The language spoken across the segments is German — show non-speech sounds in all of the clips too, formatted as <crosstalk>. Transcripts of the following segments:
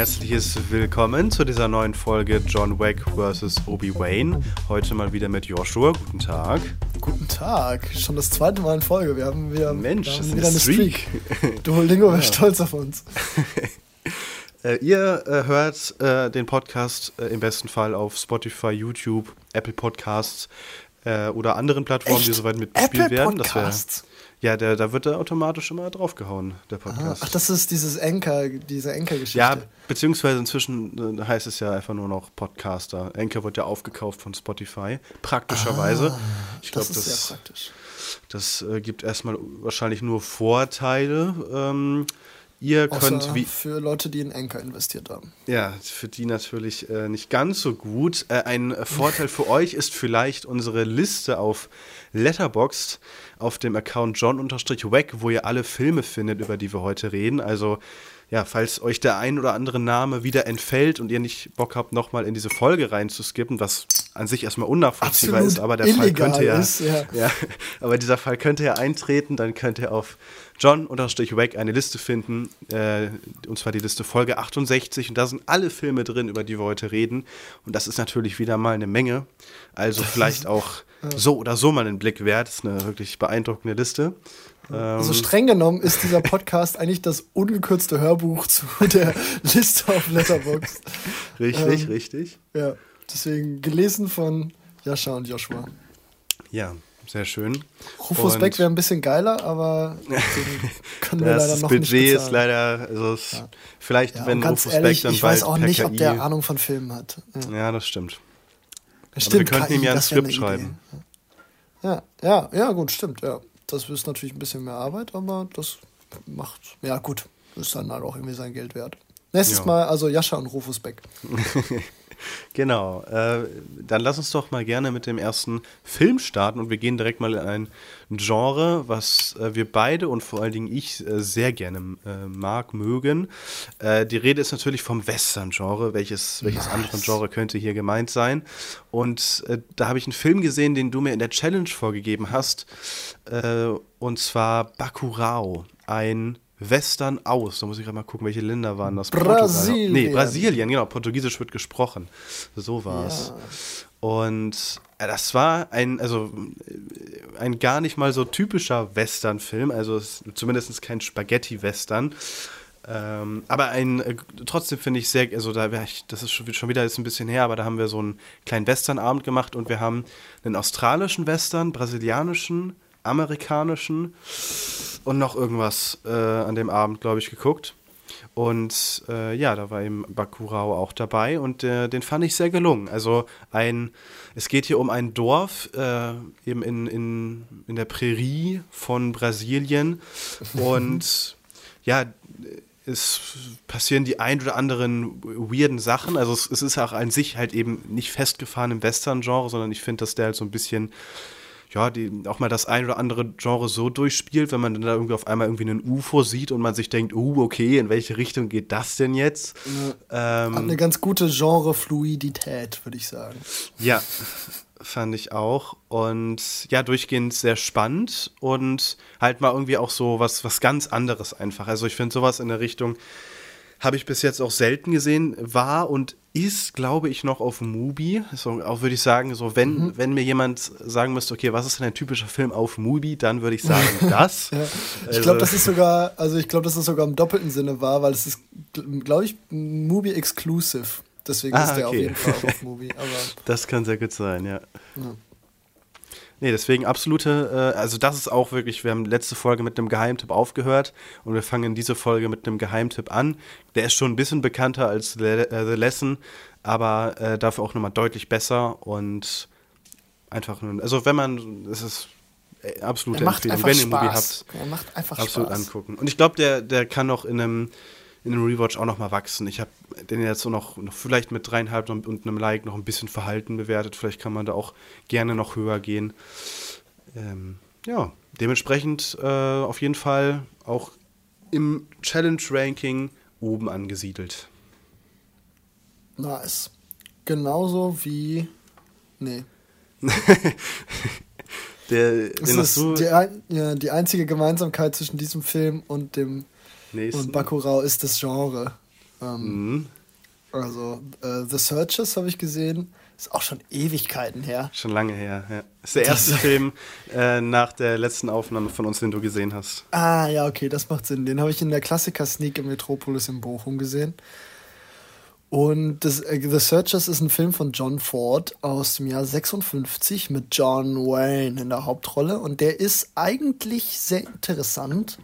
herzliches Willkommen zu dieser neuen Folge John Wick vs. Obi-Wan. Heute mal wieder mit Joshua. Guten Tag. Guten Tag. Schon das zweite Mal in Folge. Wir haben wieder, Mensch, wir haben wieder eine eine Streak. Streak. Duolingo wäre <laughs> stolz auf uns. <laughs> Äh, ihr äh, hört äh, den Podcast äh, im besten Fall auf Spotify, YouTube, Apple Podcasts äh, oder anderen Plattformen, die Echt? soweit mitbespielt werden. Das wär- Podcasts? Ja, der, da wird er automatisch immer draufgehauen, der Ah, Podcast. Ach, das ist dieses Anchor, diese Anchor-Geschichte. ja, beziehungsweise inzwischen äh, heißt es ja einfach nur noch Podcaster. Anchor wird ja aufgekauft von Spotify, praktischerweise. ich glaube, Ah, das ist das, sehr praktisch. Das äh, gibt erstmal wahrscheinlich nur Vorteile. Ähm, ihr könnt Außer wie für Leute, die in Anchor investiert haben. ja für die natürlich äh, nicht ganz so gut. Äh, ein Vorteil für euch ist vielleicht unsere Liste auf Letterboxd auf dem Account John-Wack, wo ihr alle Filme findet, über die wir heute reden. Also ja, falls euch der ein oder andere Name wieder entfällt und ihr nicht Bock habt, nochmal in diese Folge reinzuskippen, was an sich erstmal unnachvollziehbar Absolut ist, aber der Fall könnte ja, ist, ja. <laughs> ja, aber dieser Fall könnte ja eintreten, dann könnt ihr auf John-Wack eine Liste finden, äh, und zwar die Liste Folge 68 und da sind alle Filme drin, über die wir heute reden und das ist natürlich wieder mal eine Menge, also <laughs> vielleicht auch so oder so mal einen Blick wert, das ist eine wirklich beeindruckende Liste. Ähm, Also streng genommen ist dieser Podcast eigentlich das ungekürzte Hörbuch zu der Liste auf Letterboxd. richtig, ähm, richtig. Ja, deswegen gelesen von Jascha und Joshua. Ja, sehr schön. Rufus Beck wäre ein bisschen geiler, aber <laughs> können wir leider Das noch Budget nicht ist bezahlen. leider, also es, vielleicht, Ja, wenn Rufus ehrlich, Beck dann ich weiß auch nicht, ob KI der Ahnung von Filmen hat. Ja. Ja, das stimmt. Stimmt, wir könnten ihm ja ein Skript schreiben. Ja, ja, ja, gut, stimmt, ja. Das ist natürlich ein bisschen mehr Arbeit, aber das macht, ja gut, ist dann halt auch irgendwie sein Geld wert. Nächstes Ja. Mal also Jascha und Rufus Beck. <laughs> Genau. Äh, dann lass uns doch mal gerne mit dem ersten Film starten und wir gehen direkt mal in ein Genre, was äh, wir beide und vor allen Dingen ich äh, sehr gerne äh, mag, mögen. Äh, die Rede ist natürlich vom Western-Genre. Welches, welches andere Genre könnte hier gemeint sein? Und äh, da habe ich einen Film gesehen, den du mir in der Challenge vorgegeben hast. Und zwar Bacurau. Ein Western aus. Da muss ich gerade mal gucken, welche Länder waren das? Portugal. Brasilien. Nee, Brasilien, genau. Portugiesisch wird gesprochen. So war es. Und äh, das war ein, also ein gar nicht mal so typischer Western-Film, also zumindest kein Spaghetti-Western. Ähm, aber ein, äh, trotzdem finde ich sehr, also da ich, das ist schon, schon wieder jetzt ein bisschen her, aber da haben wir so einen kleinen Western-Abend gemacht und wir haben einen australischen Western, brasilianischen, amerikanischen und noch irgendwas äh, an dem Abend, glaube ich, geguckt. Und äh, ja, da war eben Bakurau auch dabei und äh, den fand ich sehr gelungen. Also ein, es geht hier um ein Dorf, äh, eben in, in, in der Prärie von Brasilien. <laughs> Und ja, es passieren die ein oder anderen weirden Sachen. Also es, es ist auch an sich halt eben nicht festgefahren im Western-Genre, sondern ich finde, dass der halt so ein bisschen ja, die auch mal das ein oder andere Genre so durchspielt, wenn man dann da irgendwie auf einmal irgendwie einen UFO sieht und man sich denkt, uh, okay, in welche Richtung geht das denn jetzt? Hat eine ganz gute Genre-Fluidität, würde ich sagen. Ja, fand ich auch. Und ja, durchgehend sehr spannend und halt mal irgendwie auch so was, was ganz anderes einfach. Also ich finde sowas in der Richtung habe ich bis jetzt auch selten gesehen, war und ist, glaube ich, noch auf Mubi. So, auch würde ich sagen, so wenn, wenn mir jemand sagen müsste, okay, was ist denn ein typischer Film auf Mubi, dann würde ich sagen, <laughs> das. Ja. Ich Also- glaube, das ist sogar, also ich glaube, dass das sogar im doppelten Sinne war, weil es ist, glaube ich, Movie Exclusive. Deswegen Ah, ist der auf okay. jeden Fall auf <laughs> Movie. Aber Das kann sehr gut sein, ja. Nee, deswegen absolute, äh, also das ist auch wirklich, wir haben letzte Folge mit einem Geheimtipp aufgehört und wir fangen diese Folge mit einem Geheimtipp an. Der ist schon ein bisschen bekannter als Le äh, The Lesson, aber äh, dafür auch nochmal deutlich besser und einfach, nur- also wenn man, es ist äh, absolute Empfehlung, wenn ihr ein Movie habt. Er macht einfach absolut Spaß. angucken. Und ich glaube, der, der kann auch in einem, in einem Rewatch auch noch mal wachsen. Ich habe den jetzt so noch, noch vielleicht mit dreieinhalb und einem Like noch ein bisschen verhalten bewertet. Vielleicht kann man da auch gerne noch höher gehen. Ähm, ja, dementsprechend äh, auf jeden Fall auch im Challenge-Ranking oben angesiedelt. Nice. Genauso wie. Nee. <laughs> Der, das ist die, ja, die einzige Gemeinsamkeit zwischen diesem Film und dem Nächsten. und Bakurau ist das Genre. Ähm, mhm. Also äh, The Searchers habe ich gesehen, ist auch schon Ewigkeiten her. Schon lange her, ja. Ist der erste <laughs> Film äh, nach der letzten Aufnahme von uns, den du gesehen hast. Ah, ja, okay, das macht Sinn. Den habe ich in der Klassiker-Sneak im Metropolis in Bochum gesehen. Und das, äh, The Searchers ist ein Film von John Ford aus dem Jahr 56 mit John Wayne in der Hauptrolle. Und der ist eigentlich sehr interessant.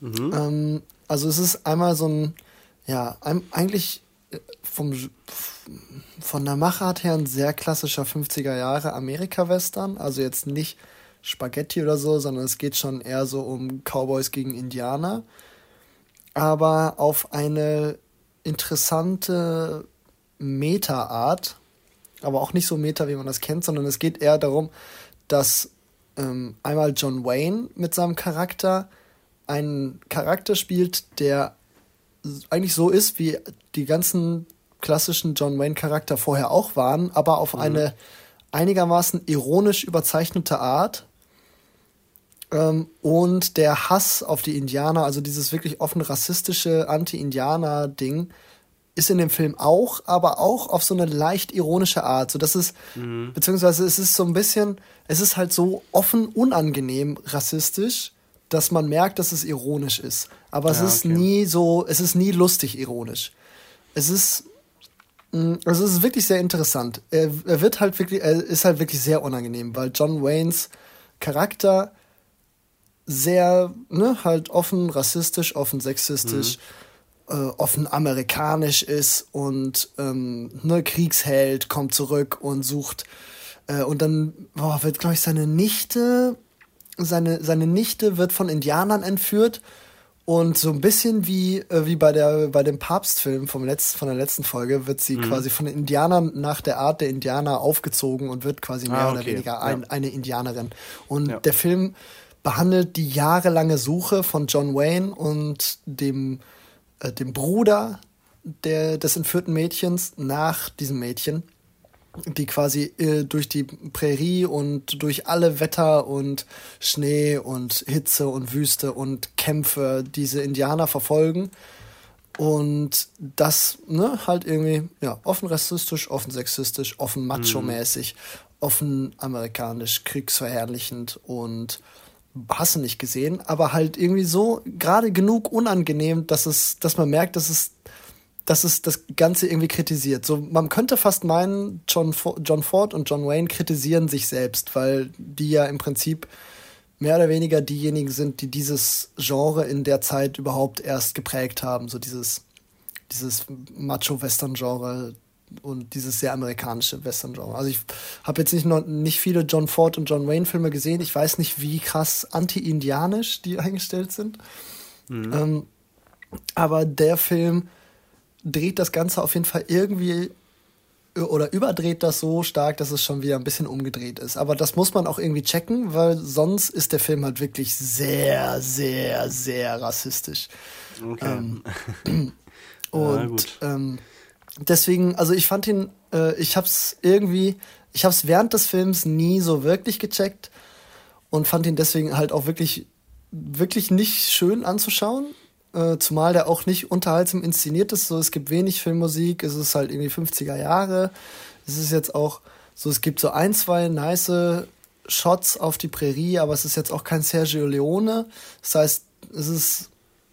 Mhm. Ähm, also es ist einmal so ein, ja, eigentlich äh, vom, von der Machart her ein sehr klassischer 50er Jahre Amerika-Western. Also jetzt nicht Spaghetti oder so, sondern es geht schon eher so um Cowboys gegen Indianer. Aber auf eine interessante Meta-Art, aber auch nicht so Meta, wie man das kennt, sondern es geht eher darum, dass ähm, einmal John Wayne mit seinem Charakter einen Charakter spielt, der eigentlich so ist, wie die ganzen klassischen John Wayne-Charakter vorher auch waren, aber auf mhm. eine einigermaßen ironisch überzeichnete Art. Ähm, und der Hass auf die Indianer, also dieses wirklich offen rassistische Anti-Indianer-Ding, ist in dem Film auch, aber auch auf so eine leicht ironische Art. So dass es, mhm. beziehungsweise es ist so ein bisschen, es ist halt so offen unangenehm rassistisch, dass man merkt, dass es ironisch ist. Aber es ist okay. nie so, es ist nie lustig ironisch. Es ist, also es ist wirklich sehr interessant. Er, er wird halt wirklich, er ist halt wirklich sehr unangenehm, weil John Waynes Charakter sehr, ne, halt offen rassistisch, offen sexistisch, mhm. äh, offen amerikanisch ist und ähm, ne, Kriegsheld kommt zurück und sucht äh, und dann boah, wird, glaube ich, seine Nichte, seine, seine Nichte wird von Indianern entführt und so ein bisschen wie, äh, wie bei, der, bei dem Papstfilm vom letzten, von der letzten Folge wird sie mhm. quasi von den Indianern nach der Art der Indianer aufgezogen und wird quasi mehr ah, okay. oder weniger ein, ja. eine Indianerin. Und ja. der Film behandelt die jahrelange Suche von John Wayne und dem, äh, dem Bruder der, des entführten Mädchens nach diesem Mädchen, die quasi äh, durch die Prärie und durch alle Wetter und Schnee und Hitze und Wüste und Kämpfe diese Indianer verfolgen. Und das, ne, halt irgendwie, ja, offen rassistisch, offen sexistisch, offen macho-mäßig, mhm. offen amerikanisch, kriegsverherrlichend und hast du nicht gesehen, aber halt irgendwie so gerade genug unangenehm, dass es, dass man merkt, dass es, dass es das Ganze irgendwie kritisiert. So, man könnte fast meinen, John, John Ford und John Wayne kritisieren sich selbst, weil die ja im Prinzip mehr oder weniger diejenigen sind, die dieses Genre in der Zeit überhaupt erst geprägt haben. So dieses, dieses Macho-Western-Genre, und dieses sehr amerikanische Western-Genre. Also ich habe jetzt nicht, noch, nicht viele John Ford und John Wayne-Filme gesehen. Ich weiß nicht, wie krass anti-indianisch die eingestellt sind. Mhm. Ähm, aber der Film dreht das Ganze auf jeden Fall irgendwie oder überdreht das so stark, dass es schon wieder ein bisschen umgedreht ist. Aber das muss man auch irgendwie checken, weil sonst ist der Film halt wirklich sehr, sehr, sehr rassistisch. Okay. Ähm, <clears throat> <clears throat> und ähm, deswegen, also ich fand ihn, äh, ich hab's irgendwie, ich hab's während des Films nie so wirklich gecheckt und fand ihn deswegen halt auch wirklich, wirklich nicht schön anzuschauen. Äh, zumal der auch nicht unterhaltsam inszeniert ist. So, es gibt wenig Filmmusik, es ist halt irgendwie 50er Jahre. Es ist jetzt auch so, es gibt so ein, zwei nice Shots auf die Prärie, aber es ist jetzt auch kein Sergio Leone. Das heißt, es ist,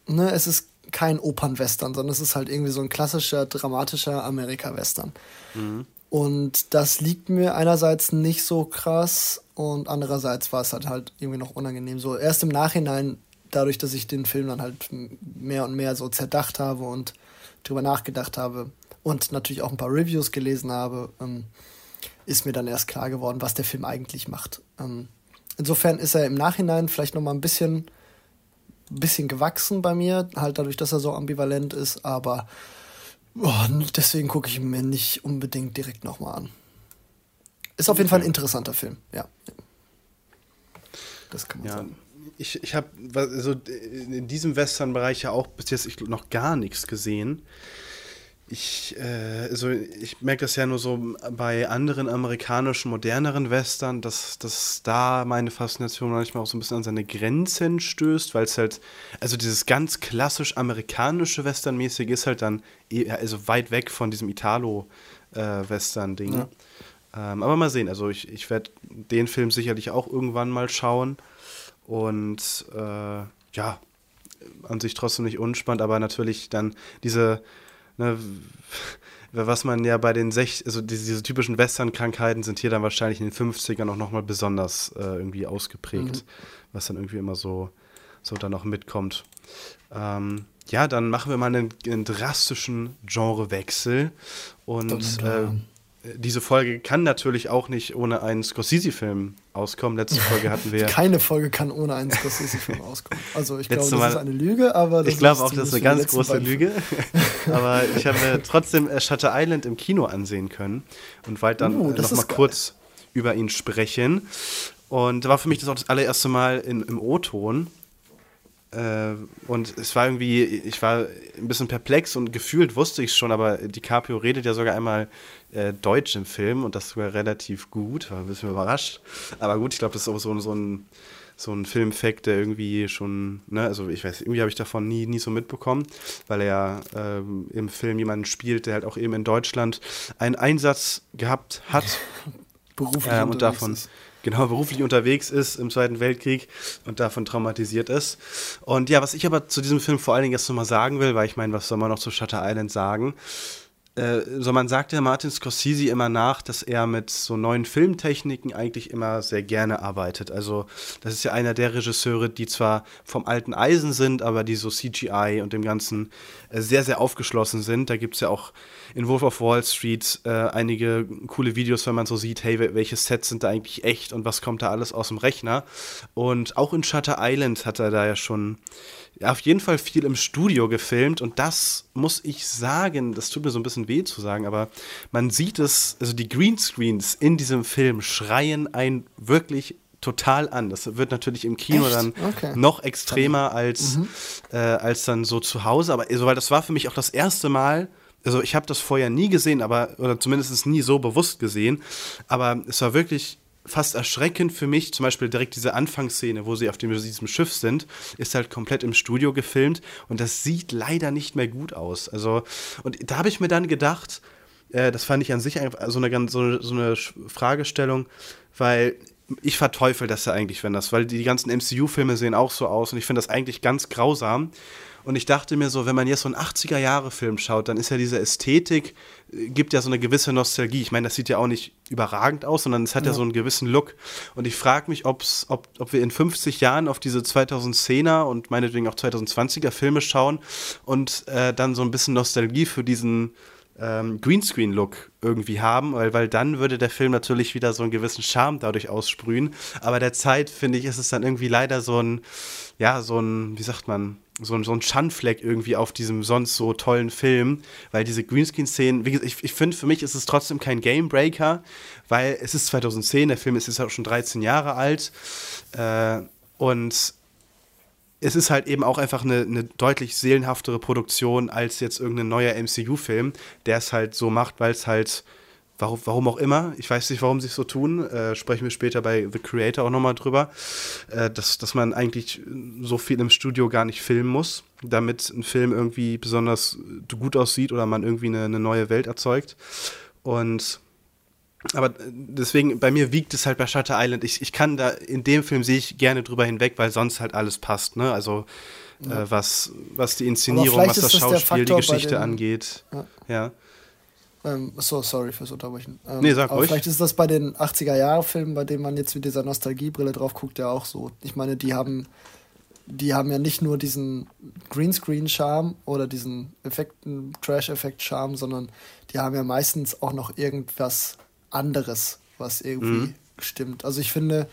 ne, es ist kein Opernwestern, sondern es ist halt irgendwie so ein klassischer, dramatischer Amerika-Western. Mhm. Und das liegt mir einerseits nicht so krass und andererseits war es halt halt irgendwie noch unangenehm. So erst im Nachhinein, dadurch, dass ich den Film dann halt mehr und mehr so zerdacht habe und drüber nachgedacht habe und natürlich auch ein paar Reviews gelesen habe, ähm, ist mir dann erst klar geworden, was der Film eigentlich macht. Ähm, insofern ist er im Nachhinein vielleicht nochmal ein bisschen, bisschen gewachsen bei mir, halt dadurch, dass er so ambivalent ist, aber oh, deswegen gucke ich ihn mir nicht unbedingt direkt nochmal an. Ist auf jeden Fall ein interessanter Film, ja. Das kann man ja. sagen. Ich, ich habe also in diesem Western-Bereich ja auch bis jetzt noch gar nichts gesehen. Ich, äh, also ich merke das ja nur so bei anderen amerikanischen, moderneren Western, dass, dass da meine Faszination manchmal auch so ein bisschen an seine Grenzen stößt, weil es halt, also dieses ganz klassisch amerikanische Westernmäßige ist halt dann eh, also weit weg von diesem Italo-Western-Ding. Äh, ja. ähm, aber mal sehen, also ich, ich werde den Film sicherlich auch irgendwann mal schauen und äh, ja, an sich trotzdem nicht unspannend, aber natürlich dann diese ne, was man ja bei den sech also diese, diese typischen Western-Krankheiten sind hier dann wahrscheinlich in den 50ern auch nochmal besonders äh, irgendwie ausgeprägt, mhm. was dann irgendwie immer so, so dann noch mitkommt. Ähm, ja, dann machen wir mal einen, einen drastischen Genrewechsel und äh, diese Folge kann natürlich auch nicht ohne einen Scorsese-Film auskommen. Letzte Folge hatten wir. <laughs> Keine Folge kann ohne einen Scorsese-Film auskommen. Also ich glaube, das ist eine Lüge, aber Ich glaube auch, das ist eine ganz große Lüge. <laughs> aber ich habe mir trotzdem äh, Shutter Island im Kino ansehen können und wollte dann uh, noch mal geil. kurz über ihn sprechen. Und da war für mich das auch das allererste Mal in, im O-Ton. Äh, und es war irgendwie, ich war ein bisschen perplex und gefühlt wusste ich es schon, aber DiCaprio redet ja sogar einmal äh, Deutsch im Film und das sogar relativ gut, war ein bisschen überrascht. Aber gut, ich glaube, das ist auch so, so ein so ein Filmfact, der irgendwie schon, ne, also ich weiß, irgendwie habe ich davon nie, nie so mitbekommen, weil er ähm, im Film jemanden spielt, der halt auch eben in Deutschland einen Einsatz gehabt hat. <laughs> Beruflich ähm, und davon ist genau beruflich unterwegs ist im Zweiten Weltkrieg und davon traumatisiert ist. Und ja, was ich aber zu diesem Film vor allen Dingen jetzt nochmal sagen will, weil ich meine, was soll man noch zu Shutter Island sagen? Äh, so man sagt ja Martin Scorsese immer nach, dass er mit so neuen Filmtechniken eigentlich immer sehr gerne arbeitet. Also das ist ja einer der Regisseure, die zwar vom alten Eisen sind, aber die so CGI und dem Ganzen äh, sehr, sehr aufgeschlossen sind. Da gibt es ja auch in Wolf of Wall Street äh, einige coole Videos, wenn man so sieht, hey, welche Sets sind da eigentlich echt und was kommt da alles aus dem Rechner. Und auch in Shutter Island hat er da ja schon auf jeden Fall viel im Studio gefilmt und das muss ich sagen, das tut mir so ein bisschen weh zu sagen, aber man sieht es, also die Greenscreens in diesem Film schreien ein wirklich total an. Das wird natürlich im Kino Echt? dann okay. noch extremer als, mhm. äh, als dann so zu Hause, aber also, weil das war für mich auch das erste Mal, also ich habe das vorher nie gesehen, aber oder zumindest nie so bewusst gesehen, aber es war wirklich fast erschreckend für mich, zum Beispiel direkt diese Anfangsszene, wo sie auf dem, diesem Schiff sind, ist halt komplett im Studio gefilmt und das sieht leider nicht mehr gut aus. Also, und da habe ich mir dann gedacht, äh, das fand ich an sich so eine, so, so eine Fragestellung, weil ich verteufel das ja eigentlich, wenn das, weil die ganzen MCU-Filme sehen auch so aus und ich finde das eigentlich ganz grausam. Und ich dachte mir so, wenn man jetzt so einen 80er-Jahre-Film schaut, dann ist ja diese Ästhetik, äh, gibt ja so eine gewisse Nostalgie. Ich meine, das sieht ja auch nicht überragend aus, sondern es hat ja, ja so einen gewissen Look. Und ich frage mich, ob's, ob, ob wir in 50 Jahren auf diese 2010er und meinetwegen auch 2020er Filme schauen und äh, dann so ein bisschen Nostalgie für diesen ähm, Greenscreen-Look irgendwie haben, weil, weil dann würde der Film natürlich wieder so einen gewissen Charme dadurch aussprühen. Aber derzeit, finde ich, ist es dann irgendwie leider so ein, ja, so ein, wie sagt man, so ein, so ein Schandfleck irgendwie auf diesem sonst so tollen Film, weil diese Greenscreen-Szenen, ich, ich finde, für mich ist es trotzdem kein Gamebreaker, weil es ist 2010, der Film ist jetzt auch schon 13 Jahre alt äh, und es ist halt eben auch einfach eine, eine deutlich seelenhaftere Produktion als jetzt irgendein neuer MCU-Film, der es halt so macht, weil es halt Warum, warum auch immer, ich weiß nicht, warum sie es so tun, äh, sprechen wir später bei The Creator auch nochmal drüber, äh, dass, dass man eigentlich so viel im Studio gar nicht filmen muss, damit ein Film irgendwie besonders gut aussieht oder man irgendwie eine, eine neue Welt erzeugt. Und aber deswegen, bei mir wiegt es halt bei Shutter Island. Ich, ich kann da, in dem Film sehe ich gerne drüber hinweg, weil sonst halt alles passt, ne? Also ja. äh, was, was die Inszenierung, was das, das Schauspiel, die Geschichte angeht. Ja. ja. Ähm, so, sorry fürs Unterbrechen. Ähm, nee, sag aber ruhig. Vielleicht ist das bei den 80er-Jahre-Filmen, bei denen man jetzt mit dieser Nostalgiebrille drauf guckt, ja auch so. Ich meine, die haben, die haben ja nicht nur diesen Greenscreen-Charme oder diesen Effekten, Trash-Effekt-Charme, sondern die haben ja meistens auch noch irgendwas anderes, was irgendwie mhm. stimmt. Also ich finde,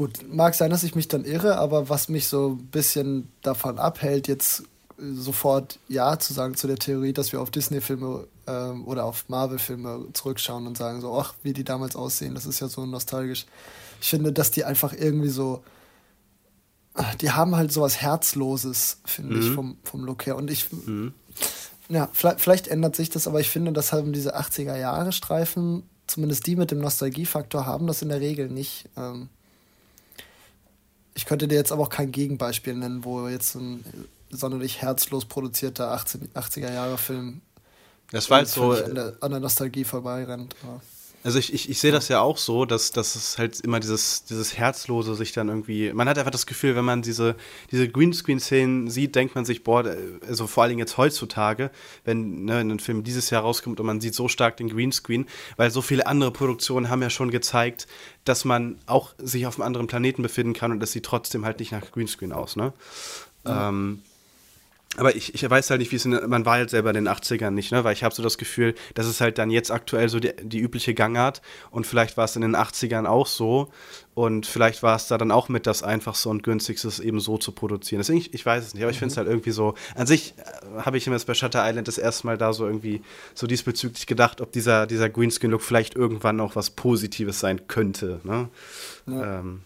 Gut, mag sein, dass ich mich dann irre, aber was mich so ein bisschen davon abhält, jetzt sofort Ja zu sagen zu der Theorie, dass wir auf Disney-Filme ähm, oder auf Marvel-Filme zurückschauen und sagen so, ach, wie die damals aussehen, das ist ja so nostalgisch. Ich finde, dass die einfach irgendwie so, die haben halt sowas Herzloses, finde mhm. ich, vom, vom Look her. Und ich, mhm. ja, vielleicht, vielleicht, ändert sich das, aber ich finde, dass halt diese 80er-Jahre-Streifen, zumindest die mit dem Nostalgiefaktor, haben das in der Regel nicht. Ähm, ich könnte dir jetzt aber auch kein Gegenbeispiel nennen, wo jetzt ein sonderlich herzlos produzierter 80er-Jahre-Film das war halt so an der, an der Nostalgie vorbeirennt. Aber. Also ich, ich, ich sehe das ja auch so, dass, dass es halt immer dieses, dieses Herzlose sich dann irgendwie. Man hat einfach das Gefühl, wenn man diese, diese Greenscreen-Szenen sieht, denkt man sich, boah, also vor allen Dingen jetzt heutzutage, wenn ne, ein Film dieses Jahr rauskommt und man sieht so stark den Greenscreen, weil so viele andere Produktionen haben ja schon gezeigt, dass man auch sich auf einem anderen Planeten befinden kann und das sieht trotzdem halt nicht nach Greenscreen aus, ne? Mhm. Ähm, aber ich, ich weiß halt nicht, wie es in, man war halt selber in den 80ern nicht, ne? Weil ich habe so das Gefühl, das ist halt dann jetzt aktuell so die, die übliche Gangart und vielleicht war es in den 80ern auch so und vielleicht war es da dann auch mit das einfachste und günstigste, es eben so zu produzieren. Deswegen, ich, ich weiß es nicht, aber ich finde es mhm. halt irgendwie so, an sich äh, habe ich mir jetzt bei Shutter Island das erste Mal da so irgendwie so diesbezüglich gedacht, ob dieser, dieser Greenscreen-Look vielleicht irgendwann auch was Positives sein könnte, ne? Ja. Ähm,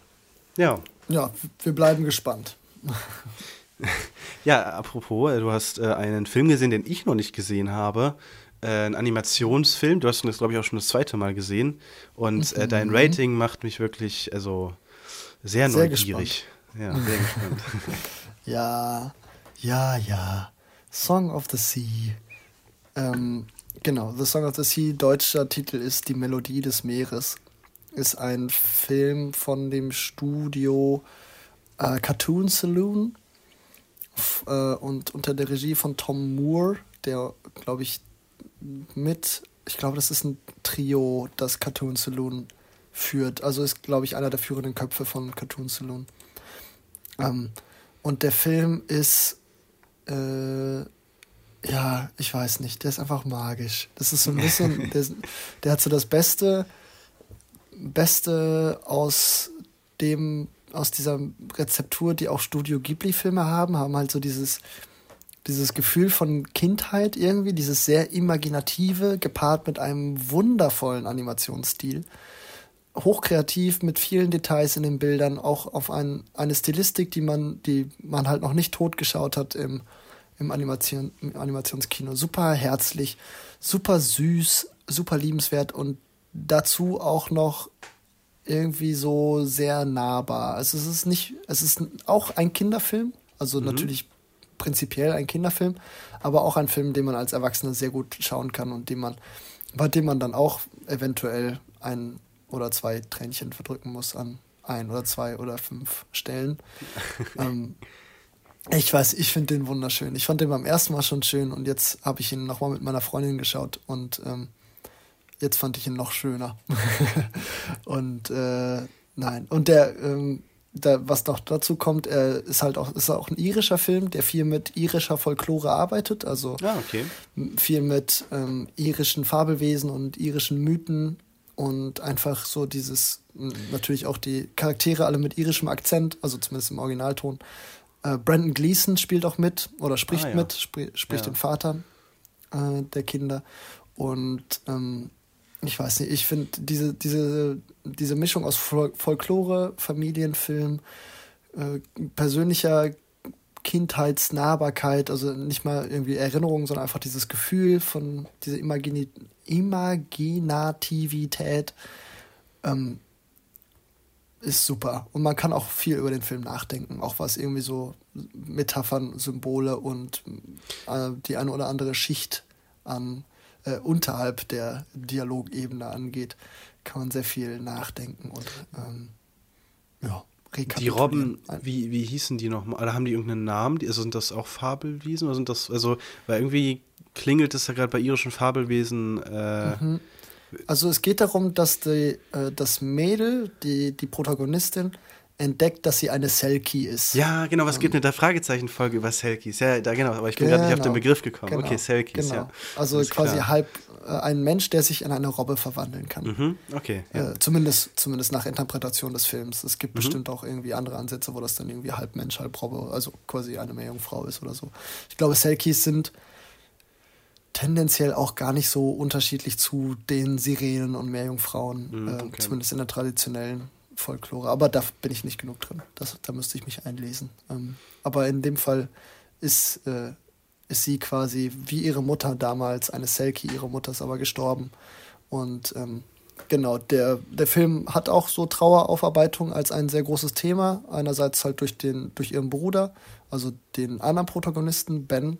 ja. Ja, wir bleiben gespannt. <laughs> Ja, apropos, äh, du hast äh, einen Film gesehen, den ich noch nicht gesehen habe. Äh, ein Animationsfilm. Du hast ihn, glaube ich, auch schon das zweite Mal gesehen. Und äh, dein mhm. Rating macht mich wirklich also sehr, sehr neugierig. Gespannt. Ja, sehr gespannt. <laughs> ja, ja, ja. Song of the Sea. Ähm, genau, The Song of the Sea, deutscher Titel ist Die Melodie des Meeres. Ist ein Film von dem Studio äh, Cartoon Saloon und unter der Regie von Tom Moore, der, glaube ich, mit, ich glaube, das ist ein Trio, das Cartoon Saloon führt. Also ist, glaube ich, einer der führenden Köpfe von Cartoon Saloon. Ähm, und der Film ist, äh, ja, ich weiß nicht, der ist einfach magisch. Das ist so ein bisschen, <laughs> der, der hat so das Beste, Beste aus dem aus dieser Rezeptur, die auch Studio Ghibli-Filme haben, haben halt so dieses, dieses Gefühl von Kindheit irgendwie, dieses sehr imaginative, gepaart mit einem wundervollen Animationsstil. Hochkreativ mit vielen Details in den Bildern, auch auf ein, eine Stilistik, die man, die man halt noch nicht totgeschaut hat im, im, Animation, im Animationskino. Super herzlich, super süß, super liebenswert und dazu auch noch irgendwie so sehr nahbar. Also es ist nicht, es ist auch ein Kinderfilm, also mhm. natürlich prinzipiell ein Kinderfilm, aber auch ein Film, den man als Erwachsener sehr gut schauen kann und den man, bei dem man dann auch eventuell ein oder zwei Tränchen verdrücken muss an ein oder zwei oder fünf Stellen. <laughs> ähm, ich weiß, ich finde den wunderschön. Ich fand den beim ersten Mal schon schön und jetzt habe ich ihn nochmal mit meiner Freundin geschaut und ähm, jetzt fand ich ihn noch schöner. <laughs> und äh, nein. Und der, ähm, der, was noch dazu kommt, er ist halt auch, ist auch ein irischer Film, der viel mit irischer Folklore arbeitet, also ah, okay. viel mit ähm, irischen Fabelwesen und irischen Mythen und einfach so dieses, natürlich auch die Charaktere alle mit irischem Akzent, also zumindest im Originalton. Äh, Brandon Gleason spielt auch mit oder spricht ah, ja. mit, spri spricht ja. den Vater äh, der Kinder. Und ähm, ich weiß nicht, ich finde diese, diese, diese Mischung aus Folklore, Familienfilm, äh, persönlicher Kindheitsnahbarkeit, also nicht mal irgendwie Erinnerungen, sondern einfach dieses Gefühl von dieser Imagini Imaginativität ähm, ist super. Und man kann auch viel über den Film nachdenken, auch was irgendwie so Metaphern, Symbole und äh, die eine oder andere Schicht an äh, unterhalb der Dialogebene angeht, kann man sehr viel nachdenken und ähm, ja, Die Robben, wie, wie hießen die nochmal? Oder haben die irgendeinen Namen? Also sind das auch Fabelwesen? Oder sind das, also, weil irgendwie klingelt es ja gerade bei irischen Fabelwesen. Äh, mhm. Also es geht darum, dass die, äh, das Mädel, die, die Protagonistin, entdeckt, dass sie eine Selkie ist. Ja, genau, was ähm, gibt eine Fragezeichenfolge über Selkies? Ja, da, genau, aber ich bin genau, gerade nicht auf den genau, Begriff gekommen. Genau, okay, Selkies, genau. ja. Also quasi klar. halb äh, ein Mensch, der sich in eine Robbe verwandeln kann. Mhm, okay. Ja. Äh, zumindest, zumindest nach Interpretation des Films. Es gibt mhm. bestimmt auch irgendwie andere Ansätze, wo das dann irgendwie halb Mensch, halb Robbe, also quasi eine Meerjungfrau ist oder so. Ich glaube, Selkies sind tendenziell auch gar nicht so unterschiedlich zu den Sirenen und Meerjungfrauen, mhm, äh, okay. zumindest in der traditionellen Folklore. Aber da bin ich nicht genug drin. Das, da müsste ich mich einlesen. Ähm, aber in dem Fall ist, äh, ist sie quasi wie ihre Mutter damals, eine Selkie, ihre Mutter ist aber gestorben. Und ähm, genau, der, der Film hat auch so Traueraufarbeitung als ein sehr großes Thema. Einerseits halt durch, den, durch ihren Bruder, also den anderen Protagonisten, Ben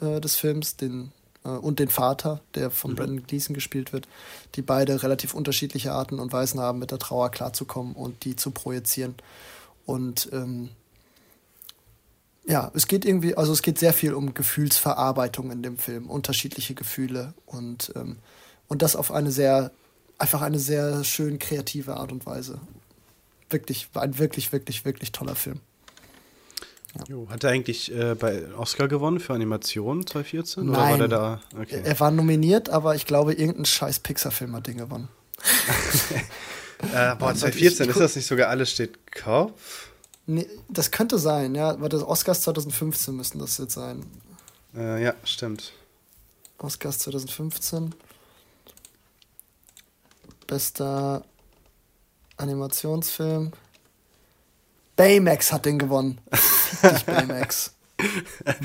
äh, des Films, den und den Vater, der von mhm. Brandon Gleason gespielt wird, die beide relativ unterschiedliche Arten und Weisen haben, mit der Trauer klarzukommen und die zu projizieren. Und ähm, ja, es geht irgendwie, also es geht sehr viel um Gefühlsverarbeitung in dem Film, unterschiedliche Gefühle und, ähm, und das auf eine sehr, einfach eine sehr schön kreative Art und Weise. Wirklich, ein wirklich, wirklich, wirklich toller Film. Jo, hat er eigentlich äh, bei Oscar gewonnen für Animation 2014? Nein. Oder war der da? Okay. Er war nominiert, aber ich glaube, irgendein scheiß Pixar-Film hat den gewonnen. <laughs> äh, boah, 2014, ist das nicht sogar alles steht Kopf? Nee, das könnte sein, ja. Aber das Oscars 2015 müssen das jetzt sein. Äh, ja, stimmt. Oscars 2015. Bester Animationsfilm. Baymax hat den gewonnen. Dich, <laughs> Baymax.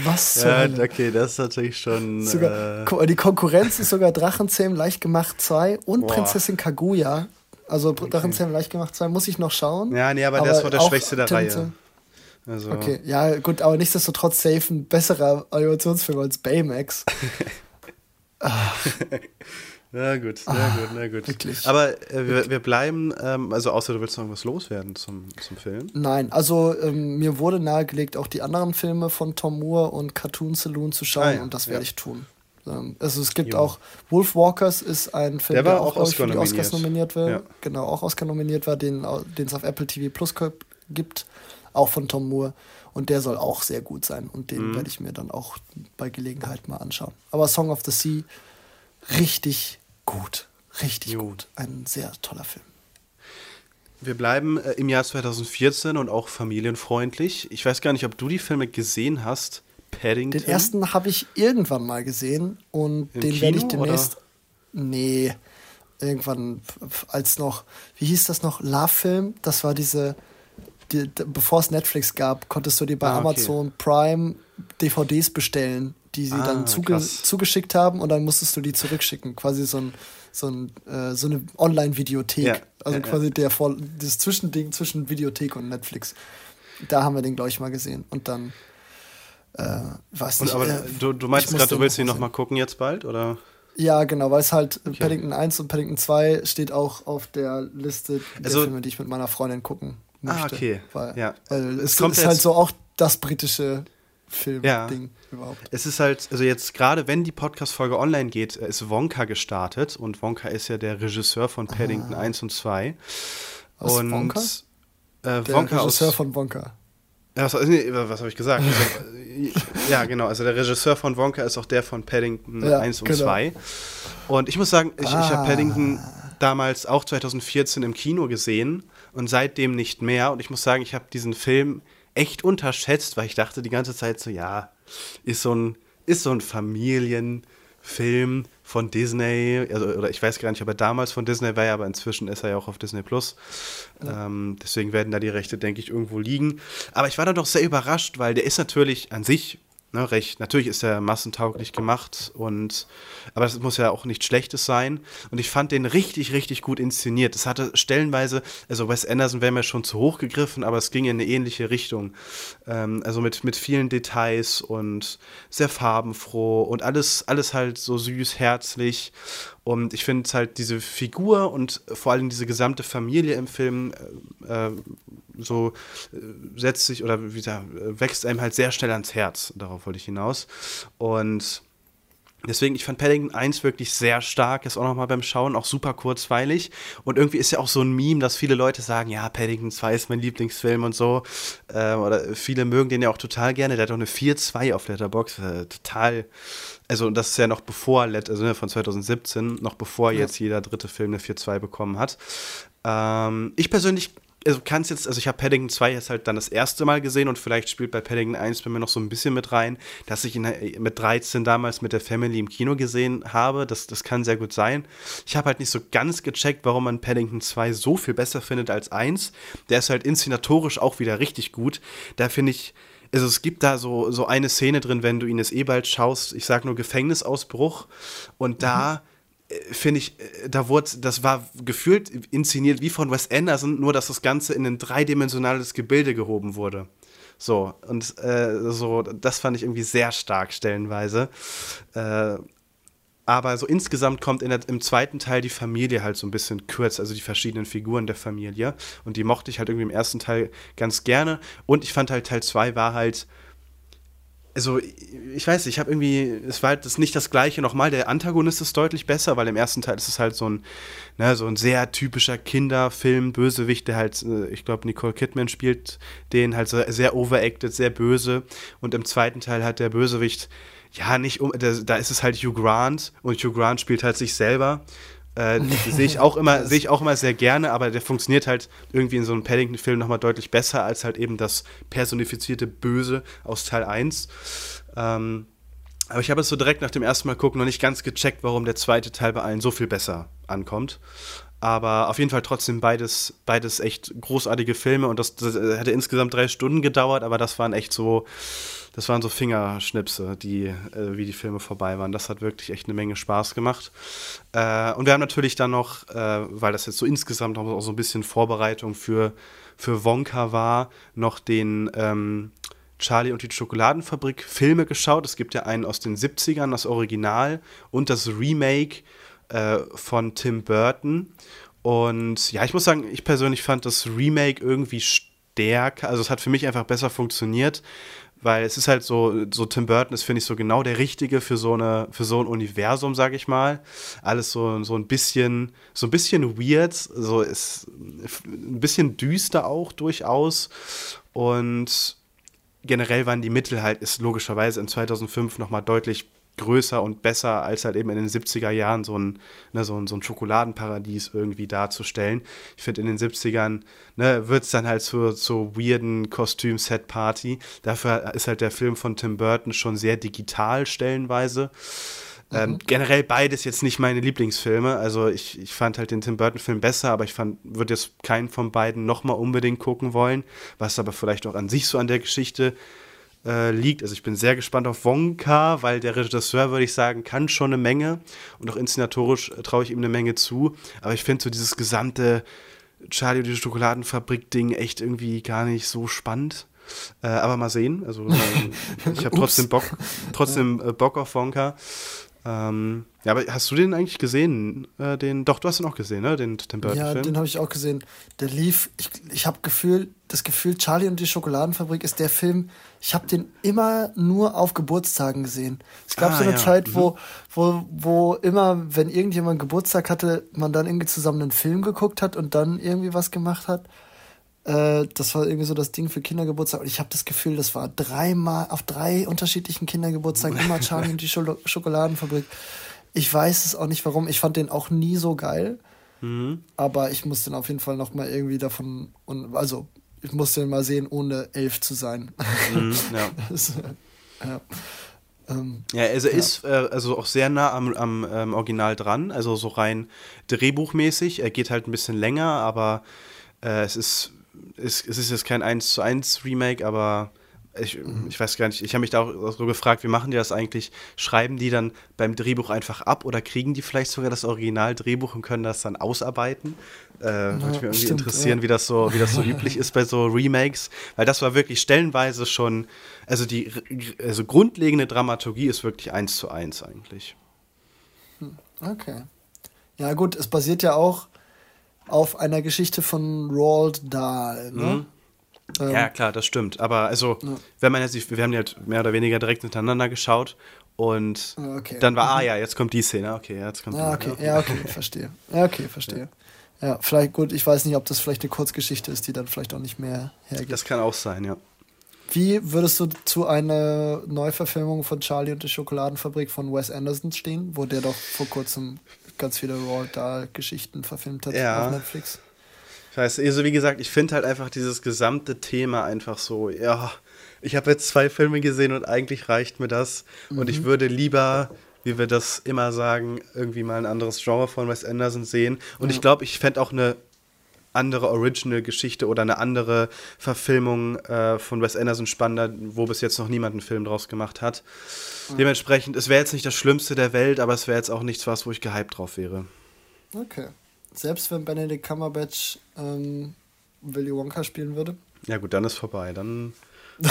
Was zur Ja, okay, das ist natürlich schon. Sogar, äh, die Konkurrenz ist sogar Drachenzähm leicht gemacht 2 und boah. Prinzessin Kaguya. Also okay. Drachenzähm leicht gemacht 2 muss ich noch schauen. Ja, nee, aber, aber das war der schwächste der Tinte. Reihe. Also. Okay, ja, gut, aber nichtsdestotrotz safe ein besserer Animationsfilm als Baymax. <laughs> Na gut, na ah, gut, na gut. Wirklich. Aber äh, wir, wir bleiben, ähm, also außer du willst noch was loswerden zum, zum Film. Nein, also ähm, mir wurde nahegelegt, auch die anderen Filme von Tom Moore und Cartoon Saloon zu schauen ah, ja, und das werde ja. ich tun. Ähm, also es gibt jo. auch Wolf Walkers ist ein Film, der, der auch, Oscar für die Oscars nominiert war. Ja. Genau, auch Oscar nominiert war, den es auf Apple TV Plus gibt, auch von Tom Moore. Und der soll auch sehr gut sein. Und den mhm. werde ich mir dann auch bei Gelegenheit mal anschauen. Aber Song of the Sea, richtig gut. Richtig jo. gut. Ein sehr toller Film. Wir bleiben äh, im Jahr 2014 und auch familienfreundlich. Ich weiß gar nicht, ob du die Filme gesehen hast. Paddington. Den ersten habe ich irgendwann mal gesehen und Im den werde ich demnächst. Oder? Nee, irgendwann als noch, wie hieß das noch? Love Film. Das war diese, die, bevor es Netflix gab, konntest du dir bei ah, okay. Amazon Prime DVDs bestellen die sie ah, dann zuge zugeschickt haben und dann musstest du die zurückschicken. Quasi so, ein, so, ein, äh, so eine Online-Videothek. Ja, also ja, quasi ja. Der Vor das Zwischending zwischen Videothek und Netflix. Da haben wir den, glaube ich, mal gesehen. Und dann, äh, weiß nicht. Und, aber äh, du, du meinst gerade, du willst ihn nochmal gucken jetzt bald, oder? Ja, genau, weil es halt okay. Paddington 1 und Paddington 2 steht auch auf der Liste der also, Filme, die ich mit meiner Freundin gucken ah, möchte. Ah, okay. Weil, ja. weil es, es ist halt so auch das britische Film-Ding ja. überhaupt. Es ist halt, also jetzt gerade wenn die Podcast-Folge online geht, äh, ist Wonka gestartet und Wonka ist ja der Regisseur von Paddington ah. 1 und 2. Was, und Wonka? Äh, der Wonka Regisseur aus, von Wonka. Ja, was, nee, was habe ich gesagt? Also, äh, ja, genau. Also der Regisseur von Wonka ist auch der von Paddington ja, 1 und genau. 2. Und ich muss sagen, ich, ah. ich habe Paddington damals auch 2014 im Kino gesehen und seitdem nicht mehr. Und ich muss sagen, ich habe diesen Film echt unterschätzt, weil ich dachte die ganze Zeit so, ja, ist so ein, ist so ein Familienfilm von Disney, also, oder ich weiß gar nicht, ob er damals von Disney war, aber inzwischen ist er ja auch auf Disney Plus. Ja. Ähm, deswegen werden da die Rechte, denke ich, irgendwo liegen. Aber ich war da doch sehr überrascht, weil der ist natürlich an sich ne, recht. Natürlich ist er massentauglich gemacht und aber das muss ja auch nichts Schlechtes sein. Und ich fand den richtig, richtig gut inszeniert. Es hatte stellenweise, also Wes Anderson wäre mir schon zu hoch gegriffen, aber es ging in eine ähnliche Richtung. Ähm, also mit, mit vielen Details und sehr farbenfroh und alles, alles halt so süß, herzlich. Und ich finde halt diese Figur und vor allem diese gesamte Familie im Film äh, äh so äh, setzt sich oder wie gesagt, wächst einem halt sehr schnell ans Herz. Darauf wollte ich hinaus. Und Deswegen, ich fand Paddington 1 wirklich sehr stark, ist auch nochmal beim Schauen, auch super kurzweilig. Und irgendwie ist ja auch so ein Meme, dass viele Leute sagen, ja, Paddington 2 ist mein Lieblingsfilm und so. Äh, oder viele mögen den ja auch total gerne. Der hat auch eine 4-2 auf Letterbox. Äh, total, also das ist ja noch bevor, also ne, von 2017, noch bevor ja. jetzt jeder dritte Film eine 4-2 bekommen hat. Ähm, ich persönlich also kann es jetzt, also ich habe Paddington 2 jetzt halt dann das erste Mal gesehen und vielleicht spielt bei Paddington 1 bei mir noch so ein bisschen mit rein, dass ich ihn äh, mit 13 damals mit der Family im Kino gesehen habe. Das, das kann sehr gut sein. Ich habe halt nicht so ganz gecheckt, warum man Paddington 2 so viel besser findet als 1. Der ist halt inszenatorisch auch wieder richtig gut. Da finde ich, also es gibt da so, so eine Szene drin, wenn du ihn jetzt eh bald schaust, ich sag nur Gefängnisausbruch und da. Mhm finde ich, äh, da wurde, das war gefühlt inszeniert wie von Wes Anderson, nur dass das Ganze in ein dreidimensionales Gebilde gehoben wurde. So, und äh, so, das fand ich irgendwie sehr stark stellenweise. Äh, aber so insgesamt kommt der, im zweiten Teil die Familie halt so ein bisschen kurz, also die verschiedenen Figuren der Familie. Und die mochte ich halt irgendwie im ersten Teil ganz gerne. Und ich fand halt Teil 2 war halt also ich weiß, ich habe irgendwie, es war halt das nicht das gleiche nochmal. Der Antagonist ist deutlich besser, weil im ersten Teil ist es halt so ein, ne, so ein sehr typischer Kinderfilm, Bösewicht, der halt, äh, ich glaube, Nicole Kidman spielt den halt sehr overacted, sehr böse. Und im zweiten Teil hat der Bösewicht, ja, nicht um, da ist es halt Hugh Grant und Hugh Grant spielt halt sich selber. Äh, sehe ich auch immer, sehe ich auch immer sehr gerne, aber der funktioniert halt irgendwie in so einem Paddington-Film nochmal deutlich besser als halt eben das personifizierte Böse aus Teil 1. Ähm, aber ich habe es so direkt nach dem ersten Mal gucken noch nicht ganz gecheckt, warum der zweite Teil bei allen so viel besser ankommt. Aber auf jeden Fall trotzdem beides, beides echt großartige Filme und das, das hätte insgesamt drei Stunden gedauert, aber das waren echt so, das waren so Fingerschnipse, die, äh, wie die Filme vorbei waren. Das hat wirklich echt eine Menge Spaß gemacht. Äh, und wir haben natürlich dann noch, äh, weil das jetzt so insgesamt auch so ein bisschen Vorbereitung für, für Wonka war, noch den ähm, Charlie und die Schokoladenfabrik Filme geschaut. Es gibt ja einen aus den 70ern, das Original und das Remake äh, von Tim Burton. Und ja, ich muss sagen, ich persönlich fand das Remake irgendwie stärker. Also es hat für mich einfach besser funktioniert, weil es ist halt so, so Tim Burton ist, finde ich, so genau der Richtige für so, eine, für so ein Universum, sag ich mal. Alles so, so ein bisschen, so ein bisschen weird, so ist ein bisschen düster auch durchaus. Und generell waren die Mittel halt, ist logischerweise in 2005 nochmal deutlich größer und besser, als halt eben in den 70er Jahren so ein, ne, so ein, so ein Schokoladenparadies irgendwie darzustellen. Ich finde, in den 70ern ne, wird es dann halt zur so weirden Kostüm-Set-Party. Dafür ist halt der Film von Tim Burton schon sehr digital stellenweise. Ähm, mhm. generell beides jetzt nicht meine Lieblingsfilme. Also ich, ich fand halt den Tim Burton-Film besser, aber ich fand, würde jetzt keinen von beiden nochmal unbedingt gucken wollen, was aber vielleicht auch an sich so an der Geschichte äh, liegt. Also ich bin sehr gespannt auf Wonka, weil der Regisseur, würde ich sagen, kann schon eine Menge und auch inszenatorisch äh, traue ich ihm eine Menge zu. Aber ich finde so dieses gesamte Charlie und die Schokoladenfabrik-Ding echt irgendwie gar nicht so spannend. Äh, aber mal sehen. Also <laughs> ich habe trotzdem Bock, trotzdem äh, Bock auf Wonka. Ähm, ja, aber hast du den eigentlich gesehen? Äh, den, doch, du hast ihn auch gesehen, ne? Den Tim Burton Ja, den habe ich auch gesehen. Der lief, ich, ich habe Gefühl, das Gefühl, Charlie und die Schokoladenfabrik ist der Film, ich habe den immer nur auf Geburtstagen gesehen. Es gab ah, so eine ja. Zeit, wo, mhm. wo, wo immer, wenn irgendjemand Geburtstag hatte, man dann irgendwie zusammen einen Film geguckt hat und dann irgendwie was gemacht hat. Äh, das war irgendwie so das Ding für Kindergeburtstag. Und ich habe das Gefühl, das war dreimal auf drei unterschiedlichen Kindergeburtstagen immer <laughs> Charlie und die Schol Schokoladenfabrik. Ich weiß es auch nicht warum. Ich fand den auch nie so geil. Mhm. Aber ich muss den auf jeden Fall noch mal irgendwie davon. Also, ich muss den mal sehen, ohne elf zu sein. Mhm, ja. <laughs> das, ja. Ähm, ja, also er ja. ist äh, also auch sehr nah am, am ähm, Original dran, also so rein drehbuchmäßig. Er geht halt ein bisschen länger, aber äh, es ist es, es ist jetzt kein 1 zu 1 Remake, aber ich, ich weiß gar nicht, ich habe mich da auch so gefragt, wie machen die das eigentlich? Schreiben die dann beim Drehbuch einfach ab oder kriegen die vielleicht sogar das Originaldrehbuch und können das dann ausarbeiten? Äh, ja, würde mich irgendwie stimmt, interessieren, ja. wie, das so, wie das so <laughs> üblich ist bei so Remakes, weil das war wirklich stellenweise schon, also die also grundlegende Dramaturgie ist wirklich eins zu eins eigentlich. Hm, okay. Ja, gut, es basiert ja auch auf einer Geschichte von Roald Dahl. Ne? Mhm. Ähm, ja, klar, das stimmt. Aber also, ja. wenn man jetzt, wir haben die halt mehr oder weniger direkt hintereinander geschaut Und okay. dann war, ah ja, jetzt kommt die Szene, okay, jetzt kommt ah, okay. Ja, okay, <laughs> verstehe. Ja, okay, verstehe. Ja, vielleicht gut, ich weiß nicht, ob das vielleicht eine Kurzgeschichte ist, die dann vielleicht auch nicht mehr hergibt. Das kann auch sein, ja. Wie würdest du zu einer Neuverfilmung von Charlie und die Schokoladenfabrik von Wes Anderson stehen, wo der doch vor kurzem ganz viele Roald Dahl-Geschichten verfilmt hat ja. auf Netflix? Ich weiß, also wie gesagt, ich finde halt einfach dieses gesamte Thema einfach so, ja, ich habe jetzt zwei Filme gesehen und eigentlich reicht mir das. Mhm. Und ich mhm. würde lieber wie wir das immer sagen, irgendwie mal ein anderes Genre von Wes Anderson sehen. Und ja. ich glaube, ich fände auch eine andere Original-Geschichte oder eine andere Verfilmung äh, von Wes Anderson spannender, wo bis jetzt noch niemand einen Film draus gemacht hat. Ja. Dementsprechend, es wäre jetzt nicht das Schlimmste der Welt, aber es wäre jetzt auch nichts was, wo ich gehypt drauf wäre. Okay. Selbst wenn Benedict Cumberbatch ähm, Willy Wonka spielen würde? Ja gut, dann ist vorbei. Dann <laughs>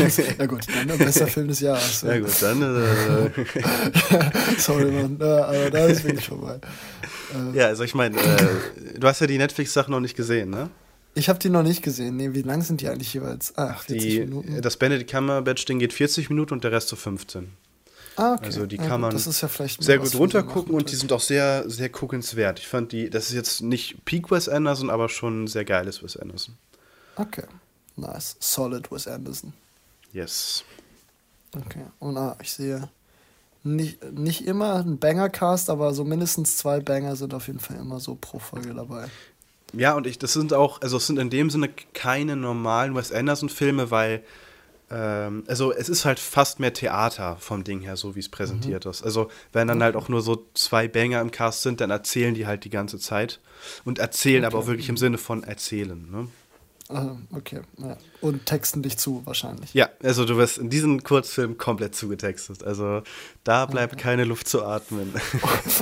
<laughs> ja gut, dann ein bester Film des Jahres. Ja gut, dann. Äh, <laughs> Sorry, Mann, ja, aber da ist wirklich vorbei. Äh, ja, also ich meine, äh, du hast ja die Netflix-Sachen noch nicht gesehen, ne? Ich habe die noch nicht gesehen. Nee, wie lang sind die eigentlich jeweils? Ah, 40 die, Minuten. Das Benedict Cumberbatch-Ding geht 40 Minuten und der Rest so 15. Ah, okay. Also die ja, kann man ja sehr gut runtergucken und die sind auch sehr, sehr guckenswert. Ich fand die, das ist jetzt nicht Peak Wes Anderson, aber schon ein sehr geiles Wes Anderson. Okay. Nice. Solid Wes Anderson. Yes. Okay. Und ah, ich sehe nicht, nicht immer ein Banger-Cast, aber so mindestens zwei Banger sind auf jeden Fall immer so pro Folge dabei. Ja, und ich, das sind auch, also es sind in dem Sinne keine normalen Wes Anderson-Filme, weil, ähm, also es ist halt fast mehr Theater vom Ding her, so wie es präsentiert mhm. ist. Also wenn dann halt auch nur so zwei Banger im Cast sind, dann erzählen die halt die ganze Zeit und erzählen okay. aber auch wirklich im Sinne von erzählen. Ne? Okay. Ja. Und texten dich zu, wahrscheinlich. Ja, also du wirst in diesem Kurzfilm komplett zugetextet. Also da bleibt okay. keine Luft zu atmen.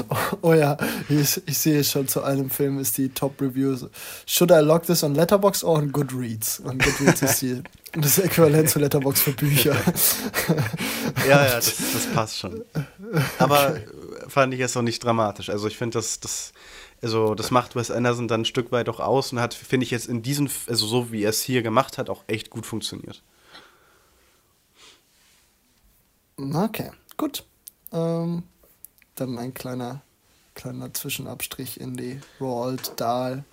Oh, <laughs> oh, ja, ich, ich, sehe schon, zu einem Film ist die Top-Review. Should I log this on Letterbox or on Goodreads? Und Goodreads ist die, <laughs> das Äquivalent zu Letterbox für Bücher. ja, ja, das, das passt schon. Aber okay. fand ich jetzt noch nicht dramatisch. Also ich finde, das, das also das macht Wes Anderson dann ein Stück weit auch aus und hat, finde ich jetzt in diesem, also so wie er es hier gemacht hat, auch echt gut funktioniert. Okay, gut. Ähm, dann ein kleiner, kleiner Zwischenabstrich in die Roald Dahl,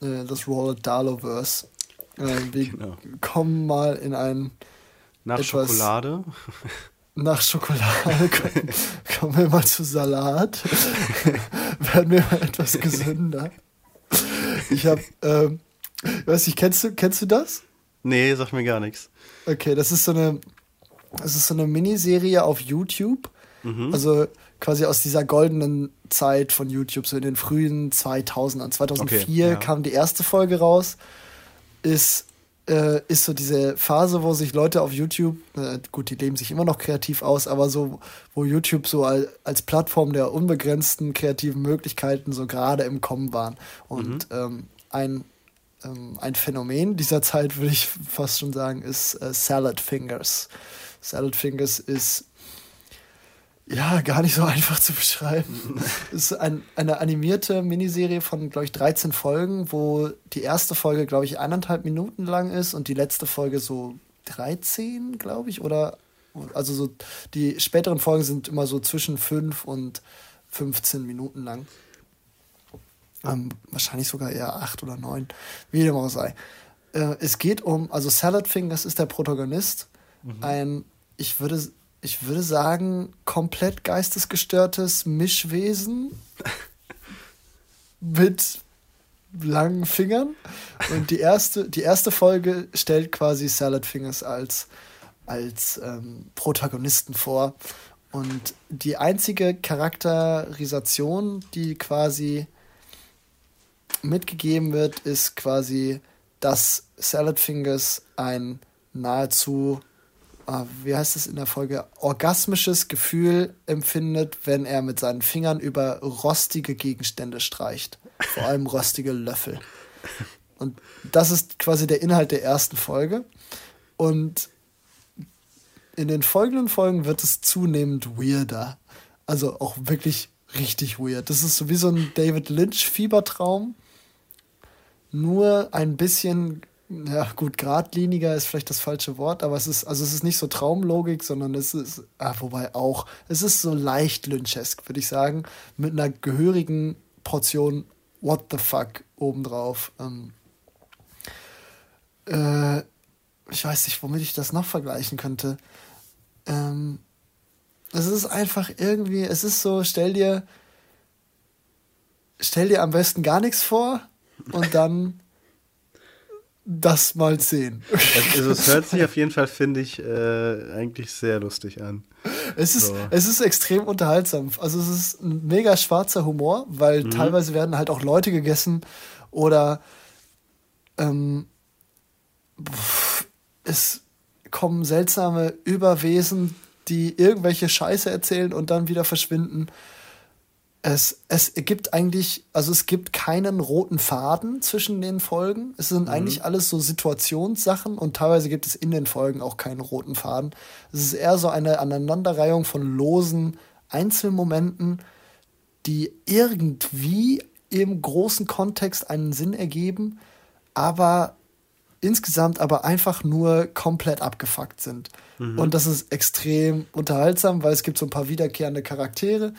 äh, das Roald Dahloverse. Äh, wir genau. kommen mal in ein nach Schokolade. Nach Schokolade kommen, <laughs> kommen wir mal zu Salat. <laughs> Werden wir mal etwas gesünder. Ich habe, ähm, weiß nicht, kennst du, kennst du das? Nee, sag mir gar nichts. Okay, das ist so eine, das ist so eine Miniserie auf YouTube. Mhm. Also quasi aus dieser goldenen Zeit von YouTube, so in den frühen 2000ern. 2004 okay, ja. kam die erste Folge raus. Ist äh, ist so diese Phase, wo sich Leute auf YouTube, äh, gut, die leben sich immer noch kreativ aus, aber so, wo YouTube so als, als Plattform der unbegrenzten kreativen Möglichkeiten so gerade im Kommen waren. Und mhm. ähm, ein, ähm, ein Phänomen dieser Zeit, würde ich fast schon sagen, ist äh, Salad Fingers. Salad Fingers ist ja, gar nicht so einfach zu beschreiben. <laughs> es ist ein, eine animierte Miniserie von, glaube ich, 13 Folgen, wo die erste Folge, glaube ich, eineinhalb Minuten lang ist und die letzte Folge so 13, glaube ich, oder also so die späteren Folgen sind immer so zwischen 5 und 15 Minuten lang. Ähm, wahrscheinlich sogar eher 8 oder 9, wie dem auch sei. Äh, es geht um, also Salad Fingers ist der Protagonist, mhm. ein, ich würde ich würde sagen, komplett geistesgestörtes Mischwesen <laughs> mit langen Fingern. Und die erste, die erste Folge stellt quasi Salad Fingers als, als ähm, Protagonisten vor. Und die einzige Charakterisation, die quasi mitgegeben wird, ist quasi, dass Salad Fingers ein nahezu Ah, wie heißt es in der Folge, orgasmisches Gefühl empfindet, wenn er mit seinen Fingern über rostige Gegenstände streicht. Vor allem rostige Löffel. Und das ist quasi der Inhalt der ersten Folge. Und in den folgenden Folgen wird es zunehmend weirder. Also auch wirklich richtig weird. Das ist so wie so ein David Lynch-Fiebertraum. Nur ein bisschen ja, gut, geradliniger ist vielleicht das falsche Wort, aber es ist, also es ist nicht so Traumlogik, sondern es ist, ah, wobei auch, es ist so leicht lynchesk, würde ich sagen, mit einer gehörigen Portion What the fuck obendrauf. Ähm, äh, ich weiß nicht, womit ich das noch vergleichen könnte. Ähm, es ist einfach irgendwie, es ist so, stell dir, stell dir am besten gar nichts vor und dann <laughs> das mal sehen. Also es hört sich auf jeden Fall, finde ich, äh, eigentlich sehr lustig an. Es ist, so. es ist extrem unterhaltsam. Also es ist ein mega schwarzer Humor, weil mhm. teilweise werden halt auch Leute gegessen oder ähm, es kommen seltsame Überwesen, die irgendwelche Scheiße erzählen und dann wieder verschwinden es, es gibt eigentlich, also es gibt keinen roten Faden zwischen den Folgen. Es sind mhm. eigentlich alles so Situationssachen und teilweise gibt es in den Folgen auch keinen roten Faden. Es ist eher so eine Aneinanderreihung von losen Einzelmomenten, die irgendwie im großen Kontext einen Sinn ergeben, aber insgesamt aber einfach nur komplett abgefuckt sind. Mhm. Und das ist extrem unterhaltsam, weil es gibt so ein paar wiederkehrende Charaktere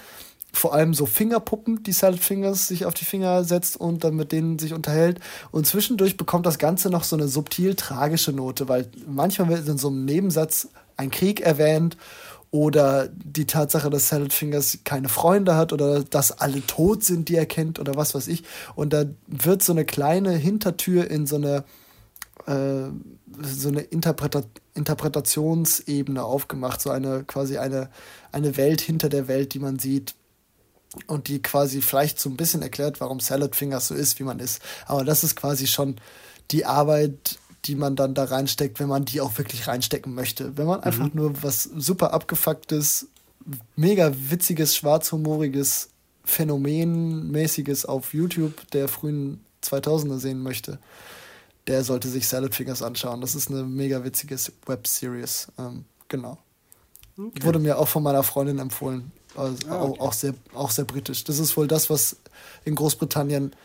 vor allem so Fingerpuppen, die Salad Fingers sich auf die Finger setzt und dann mit denen sich unterhält. Und zwischendurch bekommt das Ganze noch so eine subtil tragische Note, weil manchmal wird in so einem Nebensatz ein Krieg erwähnt oder die Tatsache, dass Salad Fingers keine Freunde hat oder dass alle tot sind, die er kennt oder was weiß ich. Und da wird so eine kleine Hintertür in so eine, äh, so eine Interpreta Interpretationsebene aufgemacht, so eine quasi eine, eine Welt hinter der Welt, die man sieht, und die quasi vielleicht so ein bisschen erklärt, warum Salad Fingers so ist, wie man ist. Aber das ist quasi schon die Arbeit, die man dann da reinsteckt, wenn man die auch wirklich reinstecken möchte. Wenn man mhm. einfach nur was super abgefucktes, mega witziges, schwarzhumoriges, phänomenmäßiges auf YouTube der frühen 2000er sehen möchte, der sollte sich Salad Fingers anschauen. Das ist eine mega witzige Webseries. Ähm, genau. Okay. Wurde mir auch von meiner Freundin empfohlen. Also ah, okay. auch, sehr, auch sehr britisch. Das ist wohl das, was in Großbritannien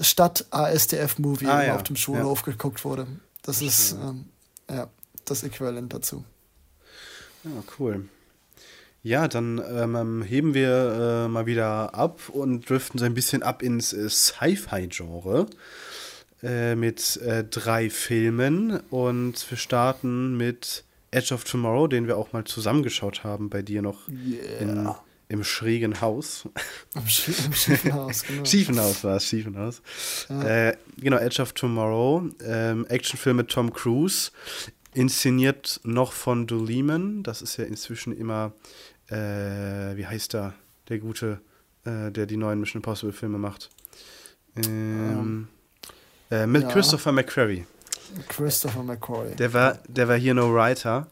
statt ASDF-Movie ah, ja. auf dem Schulhof ja. geguckt wurde. Das, das ist ähm, ja, das Äquivalent dazu. Ja, cool. Ja, dann ähm, heben wir äh, mal wieder ab und driften so ein bisschen ab ins äh, Sci-Fi-Genre äh, mit äh, drei Filmen. Und wir starten mit Edge of Tomorrow, den wir auch mal zusammengeschaut haben bei dir noch yeah. in im schrägen Haus. Im, Schie im schiefen Haus, genau. <laughs> schiefen Haus war es, schiefen Haus. Ja. Äh, genau, Edge of Tomorrow, ähm, Actionfilm mit Tom Cruise, inszeniert noch von Lehman. Das ist ja inzwischen immer, äh, wie heißt der, der Gute, äh, der die neuen Mission Impossible Filme macht. Ähm, ähm, mit ja. Christopher McQuarrie. Christopher McQuarrie. Der war, der war hier No Writer.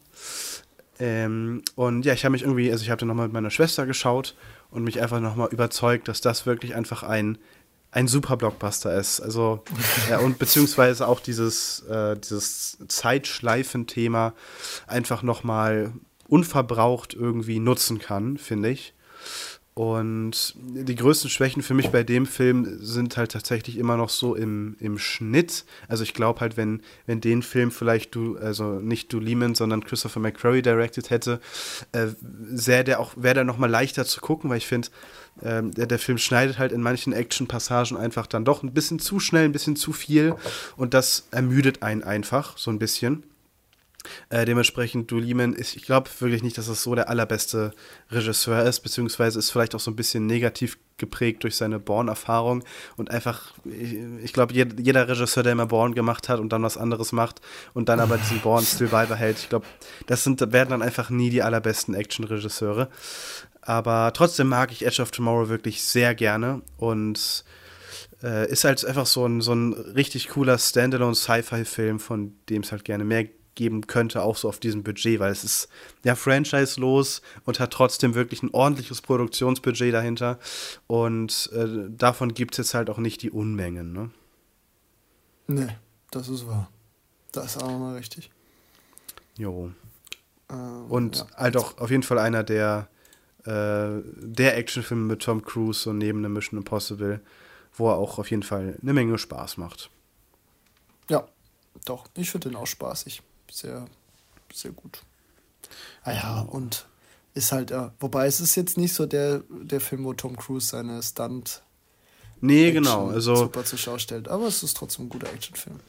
Ähm, und ja, ich habe mich irgendwie, also ich habe dann nochmal mit meiner Schwester geschaut und mich einfach nochmal überzeugt, dass das wirklich einfach ein, ein super Blockbuster ist. Also, <laughs> ja, und beziehungsweise auch dieses, äh, dieses Zeitschleifen-Thema einfach nochmal unverbraucht irgendwie nutzen kann, finde ich. Und die größten Schwächen für mich bei dem Film sind halt tatsächlich immer noch so im, im Schnitt. Also ich glaube halt, wenn, wenn den Film vielleicht du, also nicht du Lehman, sondern Christopher McQuarrie directed hätte, äh, wäre der auch, wäre der nochmal leichter zu gucken, weil ich finde, äh, der, der Film schneidet halt in manchen Action-Passagen einfach dann doch ein bisschen zu schnell, ein bisschen zu viel und das ermüdet einen einfach so ein bisschen. Äh, dementsprechend, Duliman ist, ich glaube wirklich nicht, dass es so der allerbeste Regisseur ist, beziehungsweise ist vielleicht auch so ein bisschen negativ geprägt durch seine Born-Erfahrung und einfach, ich, ich glaube, jed, jeder Regisseur, der immer Born gemacht hat und dann was anderes macht und dann aber diesen Born-Stil beibehält, ich glaube, das sind, werden dann einfach nie die allerbesten Action-Regisseure. Aber trotzdem mag ich Edge of Tomorrow wirklich sehr gerne und äh, ist halt einfach so ein, so ein richtig cooler Standalone-Sci-Fi-Film, von dem es halt gerne mehr gibt geben könnte, auch so auf diesem Budget, weil es ist ja franchise-los und hat trotzdem wirklich ein ordentliches Produktionsbudget dahinter. Und äh, davon gibt es jetzt halt auch nicht die Unmengen, ne? Nee, das ist wahr. Das ist auch mal richtig. Jo. Ähm, und ja. halt auch auf jeden Fall einer der, äh, der Actionfilme mit Tom Cruise so neben der Mission Impossible, wo er auch auf jeden Fall eine Menge Spaß macht. Ja, doch, ich finde den auch spaßig. Sehr, sehr gut. Ah ja, und ist halt, ja, wobei es ist jetzt nicht so der, der Film, wo Tom Cruise seine Stunt Nee, genau. Also, super zur Schau stellt. Aber es ist trotzdem ein guter Actionfilm.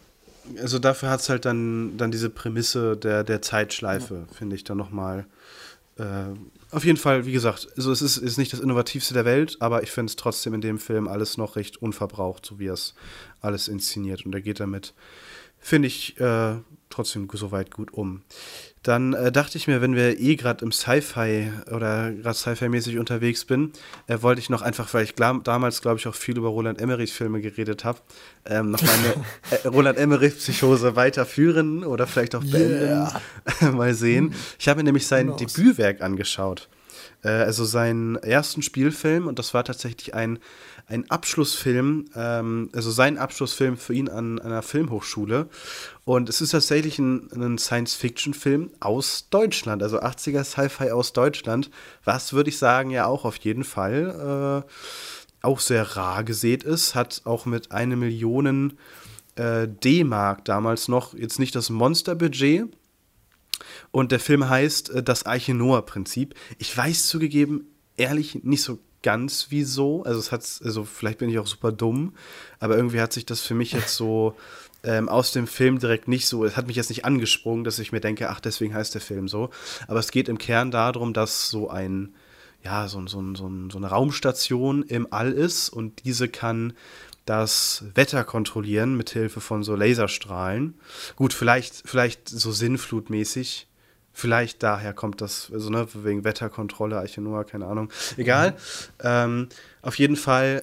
Also dafür hat es halt dann, dann diese Prämisse der, der Zeitschleife, ja. finde ich dann nochmal. Äh, auf jeden Fall, wie gesagt, also es ist, ist nicht das Innovativste der Welt, aber ich finde es trotzdem in dem Film alles noch recht unverbraucht, so wie er es alles inszeniert. Und er geht damit, finde ich, äh, trotzdem soweit gut um. Dann äh, dachte ich mir, wenn wir eh gerade im Sci-Fi oder gerade Sci-Fi-mäßig unterwegs bin, äh, wollte ich noch einfach, weil ich glaub, damals, glaube ich, auch viel über Roland Emmerichs Filme geredet habe, ähm, noch meine <laughs> äh, Roland Emmerich-Psychose weiterführen oder vielleicht auch beenden. Yeah. <laughs> Mal sehen. Ich habe mir nämlich sein Debütwerk angeschaut. Äh, also seinen ersten Spielfilm und das war tatsächlich ein ein Abschlussfilm, ähm, also sein Abschlussfilm für ihn an, an einer Filmhochschule. Und es ist tatsächlich ein, ein Science-Fiction-Film aus Deutschland, also 80er Sci-Fi aus Deutschland, was würde ich sagen ja auch auf jeden Fall äh, auch sehr rar gesät ist, hat auch mit einer Million äh, D-Mark damals noch jetzt nicht das Monsterbudget, und der Film heißt äh, Das Arche Noah-Prinzip. Ich weiß zugegeben, ehrlich, nicht so ganz wieso. Also es hat, also vielleicht bin ich auch super dumm, aber irgendwie hat sich das für mich jetzt so <laughs> ähm, aus dem Film direkt nicht so, es hat mich jetzt nicht angesprungen, dass ich mir denke, ach, deswegen heißt der Film so. Aber es geht im Kern darum, dass so ein, ja, so, so, so, so eine Raumstation im All ist und diese kann das Wetter kontrollieren mit Hilfe von so Laserstrahlen. Gut, vielleicht, vielleicht so sinnflutmäßig. Vielleicht daher kommt das, also ne, wegen Wetterkontrolle, Arche Noah, keine Ahnung. Egal. Mhm. Ähm, auf jeden Fall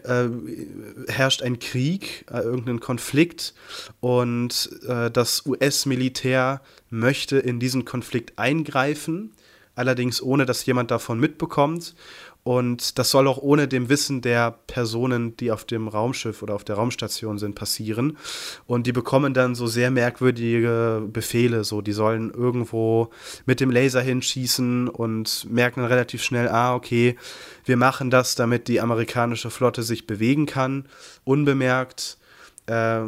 äh, herrscht ein Krieg, äh, irgendein Konflikt und äh, das US-Militär möchte in diesen Konflikt eingreifen, allerdings ohne dass jemand davon mitbekommt und das soll auch ohne dem Wissen der Personen, die auf dem Raumschiff oder auf der Raumstation sind, passieren. Und die bekommen dann so sehr merkwürdige Befehle. So, die sollen irgendwo mit dem Laser hinschießen und merken dann relativ schnell, ah, okay, wir machen das, damit die amerikanische Flotte sich bewegen kann, unbemerkt. Äh,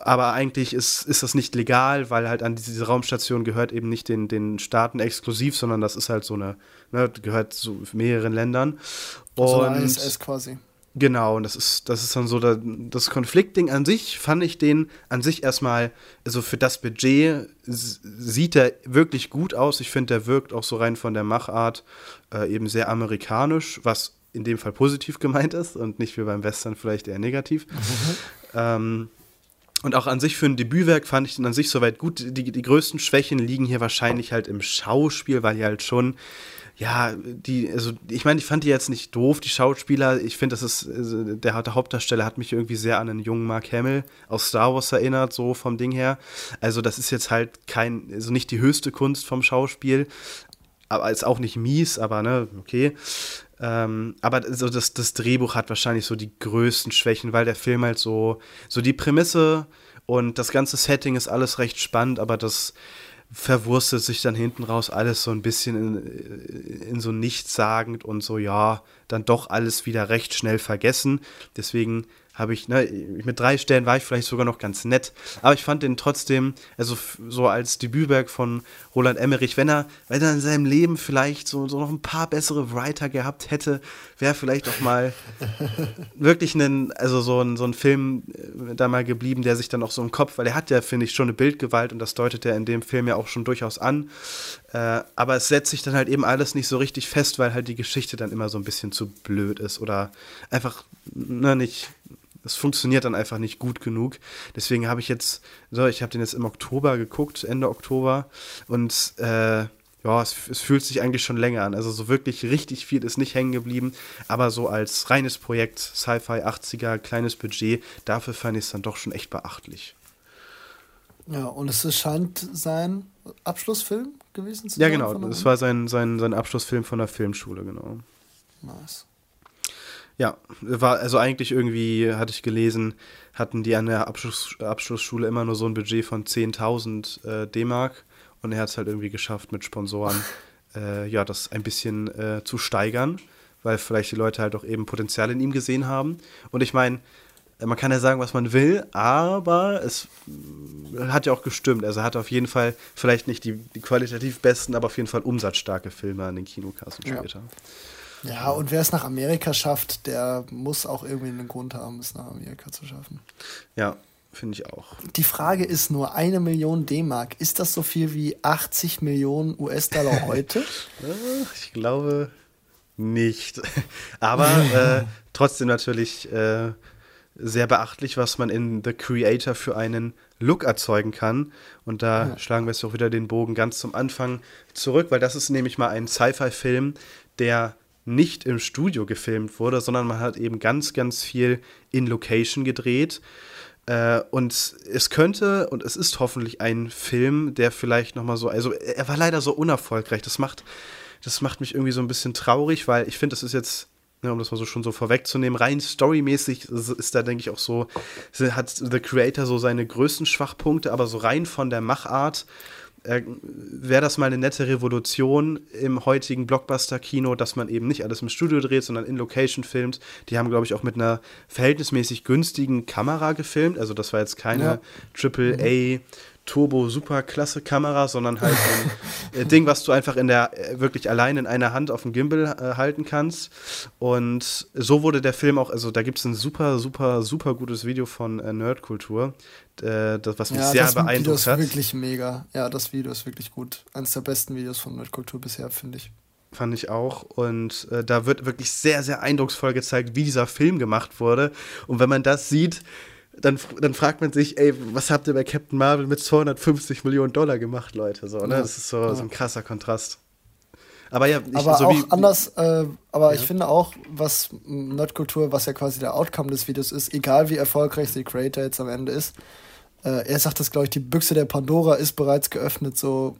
aber eigentlich ist, ist das nicht legal, weil halt an diese Raumstation gehört eben nicht den, den Staaten exklusiv, sondern das ist halt so eine, ne, gehört zu mehreren Ländern. Und so eine ISS quasi. Genau, und das ist, das ist dann so, das, das Konfliktding an sich fand ich den an sich erstmal, also für das Budget sieht er wirklich gut aus. Ich finde, der wirkt auch so rein von der Machart äh, eben sehr amerikanisch, was in dem Fall positiv <laughs> gemeint ist und nicht wie beim Western vielleicht eher negativ. Mhm. <laughs> Ähm, und auch an sich für ein Debütwerk fand ich den an sich soweit gut. Die, die größten Schwächen liegen hier wahrscheinlich halt im Schauspiel, weil hier halt schon, ja, die, also ich meine, ich fand die jetzt nicht doof, die Schauspieler. Ich finde, das ist, also der, der Hauptdarsteller hat mich irgendwie sehr an einen jungen Mark Hamill aus Star Wars erinnert, so vom Ding her. Also das ist jetzt halt kein, also nicht die höchste Kunst vom Schauspiel, aber ist auch nicht mies, aber ne, okay. Ähm, aber so das, das Drehbuch hat wahrscheinlich so die größten Schwächen, weil der Film halt so, so die Prämisse und das ganze Setting ist alles recht spannend, aber das verwurstet sich dann hinten raus alles so ein bisschen in, in so nichtssagend und so, ja, dann doch alles wieder recht schnell vergessen. Deswegen habe ich, ne, mit drei Stellen war ich vielleicht sogar noch ganz nett, aber ich fand den trotzdem, also so als Debütwerk von Roland Emmerich, wenn er, wenn er in seinem Leben vielleicht so, so noch ein paar bessere Writer gehabt hätte, wäre vielleicht auch mal <laughs> wirklich ein, also so ein, so ein Film äh, da mal geblieben, der sich dann auch so im Kopf, weil er hat ja, finde ich, schon eine Bildgewalt und das deutet er in dem Film ja auch schon durchaus an. Äh, aber es setzt sich dann halt eben alles nicht so richtig fest, weil halt die Geschichte dann immer so ein bisschen zu blöd ist oder einfach ne, nicht es funktioniert dann einfach nicht gut genug. Deswegen habe ich jetzt, so, ich habe den jetzt im Oktober geguckt, Ende Oktober. Und äh, ja, es, es, fühlt sich eigentlich schon länger an. Also so wirklich richtig viel ist nicht hängen geblieben. Aber so als reines Projekt, Sci-Fi 80er, kleines Budget, dafür fand ich es dann doch schon echt beachtlich. Ja, und es scheint sein Abschlussfilm gewesen zu sein. Ja, genau. Es war sein, sein, sein Abschlussfilm von der Filmschule, genau. Nice. Ja, war also eigentlich irgendwie, hatte ich gelesen, hatten die an der Abschluss, Abschlussschule immer nur so ein Budget von 10.000 äh, D-Mark und er hat es halt irgendwie geschafft, mit Sponsoren <laughs> äh, ja, das ein bisschen äh, zu steigern, weil vielleicht die Leute halt auch eben Potenzial in ihm gesehen haben. Und ich meine, Man kann ja sagen, was man will, aber es hat ja auch gestimmt. Also hat auf jeden Fall vielleicht nicht die, die qualitativ besten, aber auf jeden Fall umsatzstarke Filme an den Kinokassen später. Ja, und wer es nach Amerika schafft, der muss auch irgendwie einen Grund haben, es nach Amerika zu schaffen. Ja, finde ich auch. Die Frage ist nur, eine Million D-Mark, ist das so viel wie 80 Millionen US-Dollar <laughs> heute? ich glaube nicht. <laughs> Aber äh, trotzdem natürlich äh, sehr beachtlich, was man in The Creator für einen Look erzeugen kann. Und da ja. schlagen wir jetzt auch wieder den Bogen ganz zum Anfang zurück, weil das ist nämlich mal ein Sci-Fi-Film, der nicht im Studio gefilmt wurde, sondern man hat eben ganz, ganz viel in Location gedreht. Äh, und es könnte und es ist hoffentlich ein Film, der vielleicht noch mal so, also er war leider so unerfolgreich. Das macht, das macht mich irgendwie so ein bisschen traurig, weil ich finde, das ist jetzt, ne, um das mal so schon so vorwegzunehmen, rein storymäßig ist da denke ich auch so, hat The Creator so seine größten Schwachpunkte, aber so rein von der Machart äh, wäre das mal eine nette Revolution im heutigen Blockbuster-Kino, dass man eben nicht alles im Studio dreht, sondern in Location filmt. Die haben, glaube ich, auch mit einer verhältnismäßig günstigen Kamera gefilmt. Also das war jetzt keine ja. Triple A Turbo super klasse Kamera, sondern halt ein <laughs> äh, Ding, was du einfach in der äh, wirklich allein in einer Hand auf dem Gimbal äh, halten kannst. Und so wurde der Film auch, also da gibt es ein super, super, super gutes Video von äh, Nerdkultur, äh, das, was mich ja, sehr das beeindruckt Video ist wirklich mega. Ja, das Video ist wirklich gut. Eines der besten Videos von Nerdkultur bisher, finde ich fand ich auch. Und äh, da wird wirklich sehr, sehr eindrucksvoll gezeigt, wie dieser Film gemacht wurde. Und wenn man das sieht, dann, dann fragt man sich, ey, was habt ihr bei Captain Marvel mit 250 Millionen Dollar gemacht, Leute? So, ne? Das ist so, ja. so ein krasser Kontrast. Aber ja, ich, aber so auch wie, anders, äh, aber ja. ich finde auch, was Nerdkultur, was ja quasi der Outcome des Videos ist, egal wie erfolgreich der Creator jetzt am Ende ist, äh, er sagt das, glaube ich, die Büchse der Pandora ist bereits geöffnet, so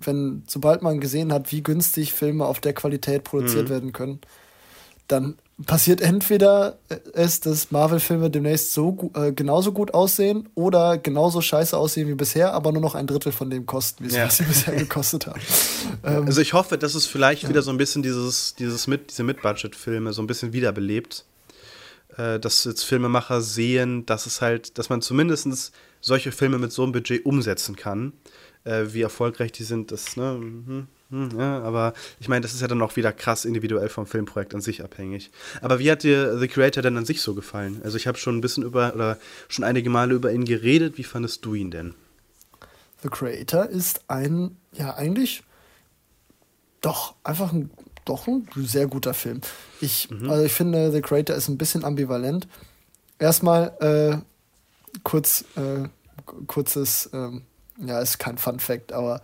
wenn, sobald man gesehen hat, wie günstig Filme auf der Qualität produziert mhm. werden können, dann passiert entweder es, dass Marvel-Filme demnächst so äh, genauso gut aussehen oder genauso scheiße aussehen wie bisher, aber nur noch ein Drittel von dem kosten, wie ja. <laughs> sie bisher gekostet haben. <laughs> Ähm, also ich hoffe, dass es vielleicht ja. wieder so ein bisschen dieses, dieses mit, diese Mid-Budget-Filme so ein bisschen wiederbelebt. Äh, dass jetzt Filmemacher sehen, dass es halt, dass man zumindest solche Filme mit so einem Budget umsetzen kann. Äh, wie erfolgreich die sind, das, ne? Mhm hm, ja, aber ich meine, das ist ja dann auch wieder krass individuell vom Filmprojekt an sich abhängig. Aber wie hat dir The Creator denn an sich so gefallen? Also ich habe schon ein bisschen über, oder schon einige Male über ihn geredet. Wie fandest du ihn denn? The Creator ist ein, ja eigentlich, doch, einfach ein, doch ein sehr guter Film. Ich, mhm. also ich finde, The Creator ist ein bisschen ambivalent. Erstmal, äh, kurz, äh, kurzes, ähm, ja, ist kein Fun Fact, aber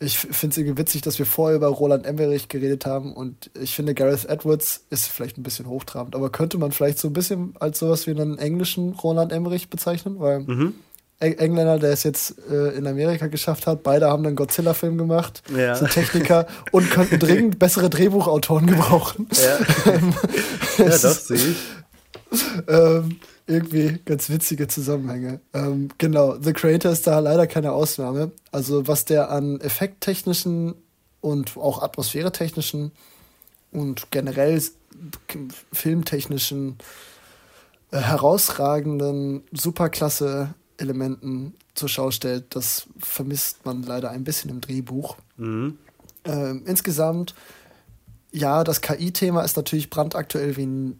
ich finde es irgendwie witzig, dass wir vorher über Roland Emmerich geredet haben und ich finde, Gareth Edwards ist vielleicht ein bisschen hochtrabend, aber könnte man vielleicht so ein bisschen als sowas wie einen englischen Roland Emmerich bezeichnen, weil mhm. Engländer, der es jetzt äh, in Amerika geschafft hat, beide haben einen Godzilla-Film gemacht, ja. sind Techniker <laughs> und könnten dringend <laughs> bessere Drehbuchautoren gebrauchen. Ja, <laughs> ja doch, sehe ich. Ähm, irgendwie ganz witzige Zusammenhänge. Ähm, genau, The Creator ist da leider keine Ausnahme. Also was der an effekttechnischen und auch atmosphäretechnischen und generell filmtechnischen äh, herausragenden, superklasse Elementen zur Schau stellt, das vermisst man leider ein bisschen im Drehbuch. Mhm. Ähm, insgesamt, ja, das KI-Thema ist natürlich brandaktuell wie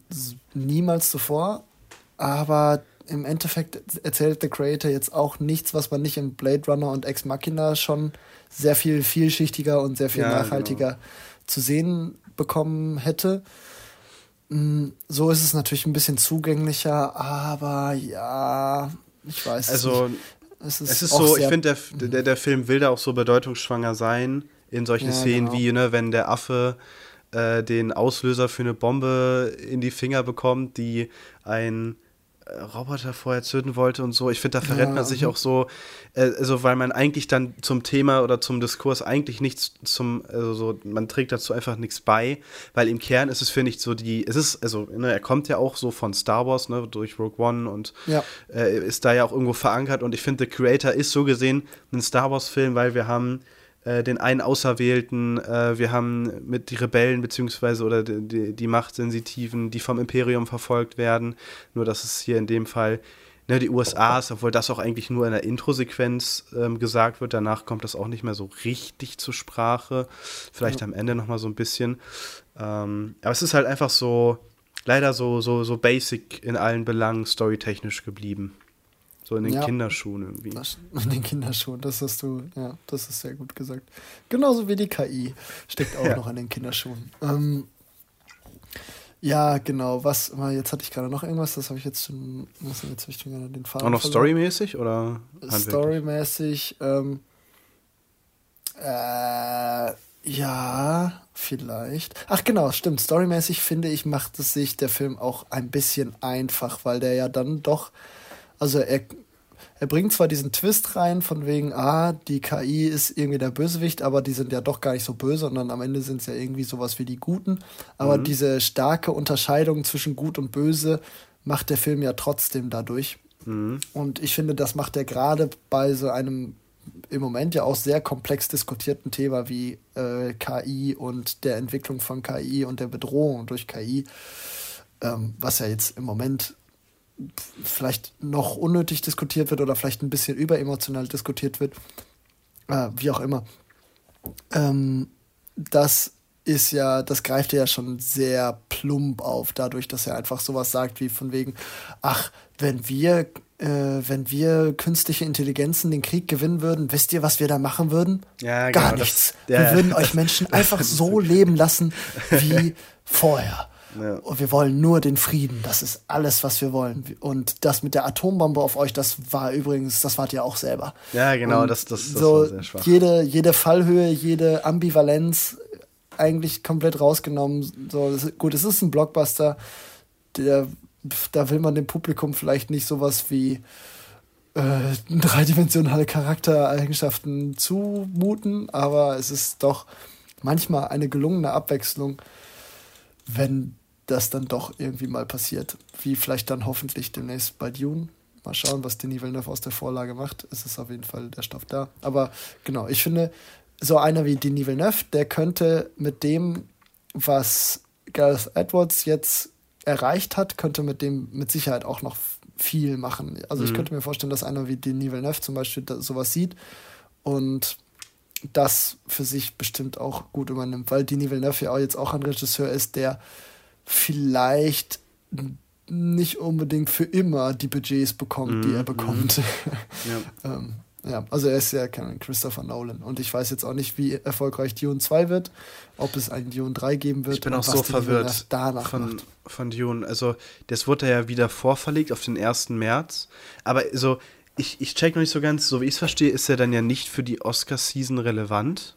niemals zuvor, aber im Endeffekt erzählt The Creator jetzt auch nichts, was man nicht in Blade Runner und Ex Machina schon sehr viel vielschichtiger und sehr viel ja, nachhaltiger genau. zu sehen bekommen hätte. Mm, so ist es natürlich ein bisschen zugänglicher, aber ja, ich weiß also, nicht. Es ist, es ist so, ich finde, der, der, der Film will da auch so bedeutungsschwanger sein in solchen ja, Szenen genau. wie, ne, wenn der Affe äh, den Auslöser für eine Bombe in die Finger bekommt, die ein Roboter vorher töten wollte und so. Ich finde, da verrennt ja. man sich auch so, äh, also weil man eigentlich dann zum Thema oder zum Diskurs eigentlich nichts zum, also so, man trägt dazu einfach nichts bei, weil im Kern ist es, finde ich, so die, es ist, also ne, er kommt ja auch so von Star Wars, ne, durch Rogue One und ja. äh, ist da ja auch irgendwo verankert und ich finde, The Creator ist so gesehen ein Star Wars-Film, weil wir haben äh, den einen Auserwählten, äh, wir haben mit die Rebellen beziehungsweise oder die, die Machtsensitiven, die vom Imperium verfolgt werden. Nur dass es hier in dem Fall ne, die USA ist, obwohl das auch eigentlich nur in der Intro-Sequenz ähm, gesagt wird. Danach kommt das auch nicht mehr so richtig zur Sprache. Vielleicht ja. am Ende noch mal so ein bisschen. Ähm, aber es ist halt einfach so, leider so, so, so basic in allen Belangen storytechnisch geblieben. So in den ja, Kinderschuhen irgendwie. Das, <laughs> in den Kinderschuhen, das hast du, ja, das ist sehr gut gesagt. Genauso wie die KI steckt auch ja. noch in den Kinderschuhen. Ähm, ja, genau. Was, jetzt hatte ich gerade noch irgendwas, das habe ich jetzt schon, was, jetzt habe ich schon den Faden Auch noch storymäßig oder? Storymäßig, ähm, äh, ja, vielleicht. Ach genau, stimmt. Storymäßig finde ich, macht es sich der Film auch ein bisschen einfach, weil der ja dann doch, also er, er bringt zwar diesen Twist rein, von wegen, ah, die KI ist irgendwie der Bösewicht, aber die sind ja doch gar nicht so böse, sondern am Ende sind es ja irgendwie sowas wie die Guten. Aber mhm. diese starke Unterscheidung zwischen Gut und Böse macht der Film ja trotzdem dadurch. Mhm. Und ich finde, das macht er gerade bei so einem im Moment ja auch sehr komplex diskutierten Thema wie äh, KI und der Entwicklung von KI und der Bedrohung durch KI, ähm, was ja jetzt im Moment vielleicht noch unnötig diskutiert wird oder vielleicht ein bisschen überemotional diskutiert wird, äh, wie auch immer. Ähm, das ist ja, das greift ja schon sehr plump auf, dadurch, dass er einfach sowas sagt wie von wegen, ach, wenn wir, äh, wenn wir künstliche Intelligenzen den Krieg gewinnen würden, wisst ihr, was wir da machen würden? Ja, Gar genau, nichts. Das, ja, wir würden euch Menschen <laughs> einfach so leben lassen wie <laughs> vorher. Ja. Und wir wollen nur den Frieden. Das ist alles, was wir wollen. Und das mit der Atombombe auf euch, das war übrigens, das wart ihr auch selber. Ja, genau, das, das, das so war sehr schwach. Jede, jede Fallhöhe, jede Ambivalenz eigentlich komplett rausgenommen. So, das, gut, es ist ein Blockbuster, der, da will man dem Publikum vielleicht nicht sowas wie äh, dreidimensionale Charaktereigenschaften zumuten, aber es ist doch manchmal eine gelungene Abwechslung, wenn das dann doch irgendwie mal passiert. Wie vielleicht dann hoffentlich demnächst bei Dune. Mal schauen, was Denis Villeneuve aus der Vorlage macht. Es ist auf jeden Fall der Stoff da. Aber genau, ich finde, so einer wie Denis Villeneuve, der könnte mit dem, was Gareth Edwards jetzt erreicht hat, könnte mit dem mit Sicherheit auch noch viel machen. Also mhm. ich könnte mir vorstellen, dass einer wie Denis Villeneuve zum Beispiel sowas sieht und das für sich bestimmt auch gut übernimmt, weil Denis Villeneuve ja auch jetzt auch ein Regisseur ist, der vielleicht nicht unbedingt für immer die Budgets bekommt, mm, die er mhm, bekommt. Mm. <laughs> Ja. ähm, ja, also er ist ja kein Christopher Nolan. Und ich weiß jetzt auch nicht, wie erfolgreich Dune 2 wird, ob es einen Dune 3 geben wird. Ich bin auch so verwirrt von, von Dune. Also, das wurde ja wieder vorverlegt auf den 1. März. Aber so, ich, ich check noch nicht so ganz, so wie ich es verstehe, ist er dann ja nicht für die Oscar-Season relevant.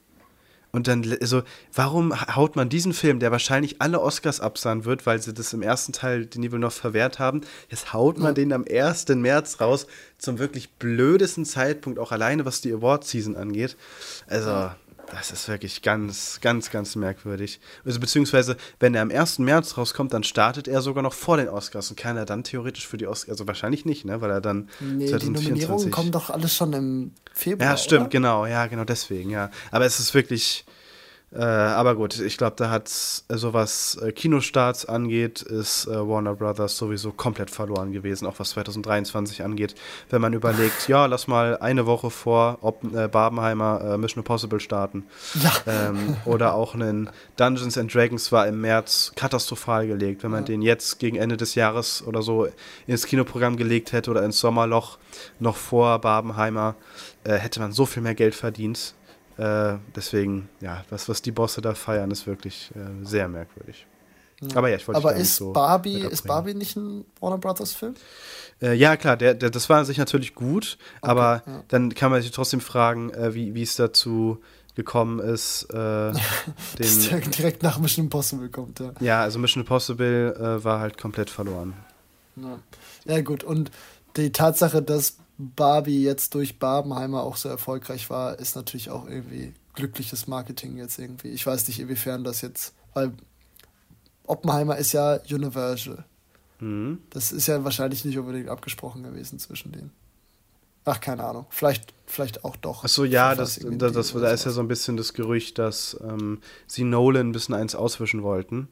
Und dann, also, warum haut man diesen Film, der wahrscheinlich alle Oscars absahen wird, weil sie das im ersten Teil den Niveau noch verwehrt haben, jetzt haut man den am 1. März raus, zum wirklich blödesten Zeitpunkt, auch alleine was die Award-Season angeht. Also. Das ist wirklich ganz, ganz, ganz merkwürdig. Also beziehungsweise, wenn er am 1. März rauskommt, dann startet er sogar noch vor den Oscars und kann er dann theoretisch für die Oscars, also wahrscheinlich nicht, ne, weil er dann nee, 2024... die Nominierungen kommen doch alles schon im Februar, Ja, stimmt, oder? genau, ja, genau deswegen, ja. Aber es ist wirklich, äh, aber gut, ich glaube, da hat so was äh, Kinostarts angeht, ist äh, Warner Brothers sowieso komplett verloren gewesen, auch was 2023 angeht. Wenn man überlegt, ja, lass mal eine Woche vor ob, äh, Barbenheimer äh, Mission Impossible starten. Ja. Ähm, oder auch einen Dungeons and Dragons war im März katastrophal gelegt. Wenn man ja. den jetzt gegen Ende des Jahres oder so ins Kinoprogramm gelegt hätte oder ins Sommerloch noch vor Barbenheimer, äh, hätte man so viel mehr Geld verdient. Äh, deswegen, ja, was, was die Bosse da feiern, ist wirklich äh, sehr merkwürdig. Ja. Aber ja, ich wollte Aber ist so Barbie, ist Barbie nicht ein Warner Brothers Film? Äh, ja, klar, der, der, das war an sich natürlich gut, okay, aber ja. dann kann man sich trotzdem fragen, äh, wie, wie es dazu gekommen ist. Äh, <laughs> den, direkt nach Mission Impossible kommt, ja. Ja, also Mission Impossible äh, war halt komplett verloren. Ja. ja, gut, und die Tatsache, dass Barbie jetzt durch Barbenheimer auch so erfolgreich war, ist natürlich auch irgendwie glückliches Marketing jetzt irgendwie. Ich weiß nicht, inwiefern das jetzt, weil Oppenheimer ist ja Universal. Mhm. Das ist ja wahrscheinlich nicht unbedingt abgesprochen gewesen zwischen denen. Ach, keine Ahnung. Vielleicht, vielleicht auch doch. Achso, ja, das, das, das, da ist ja so ein bisschen das Gerücht, dass ähm, sie Nolan ein bisschen eins auswischen wollten.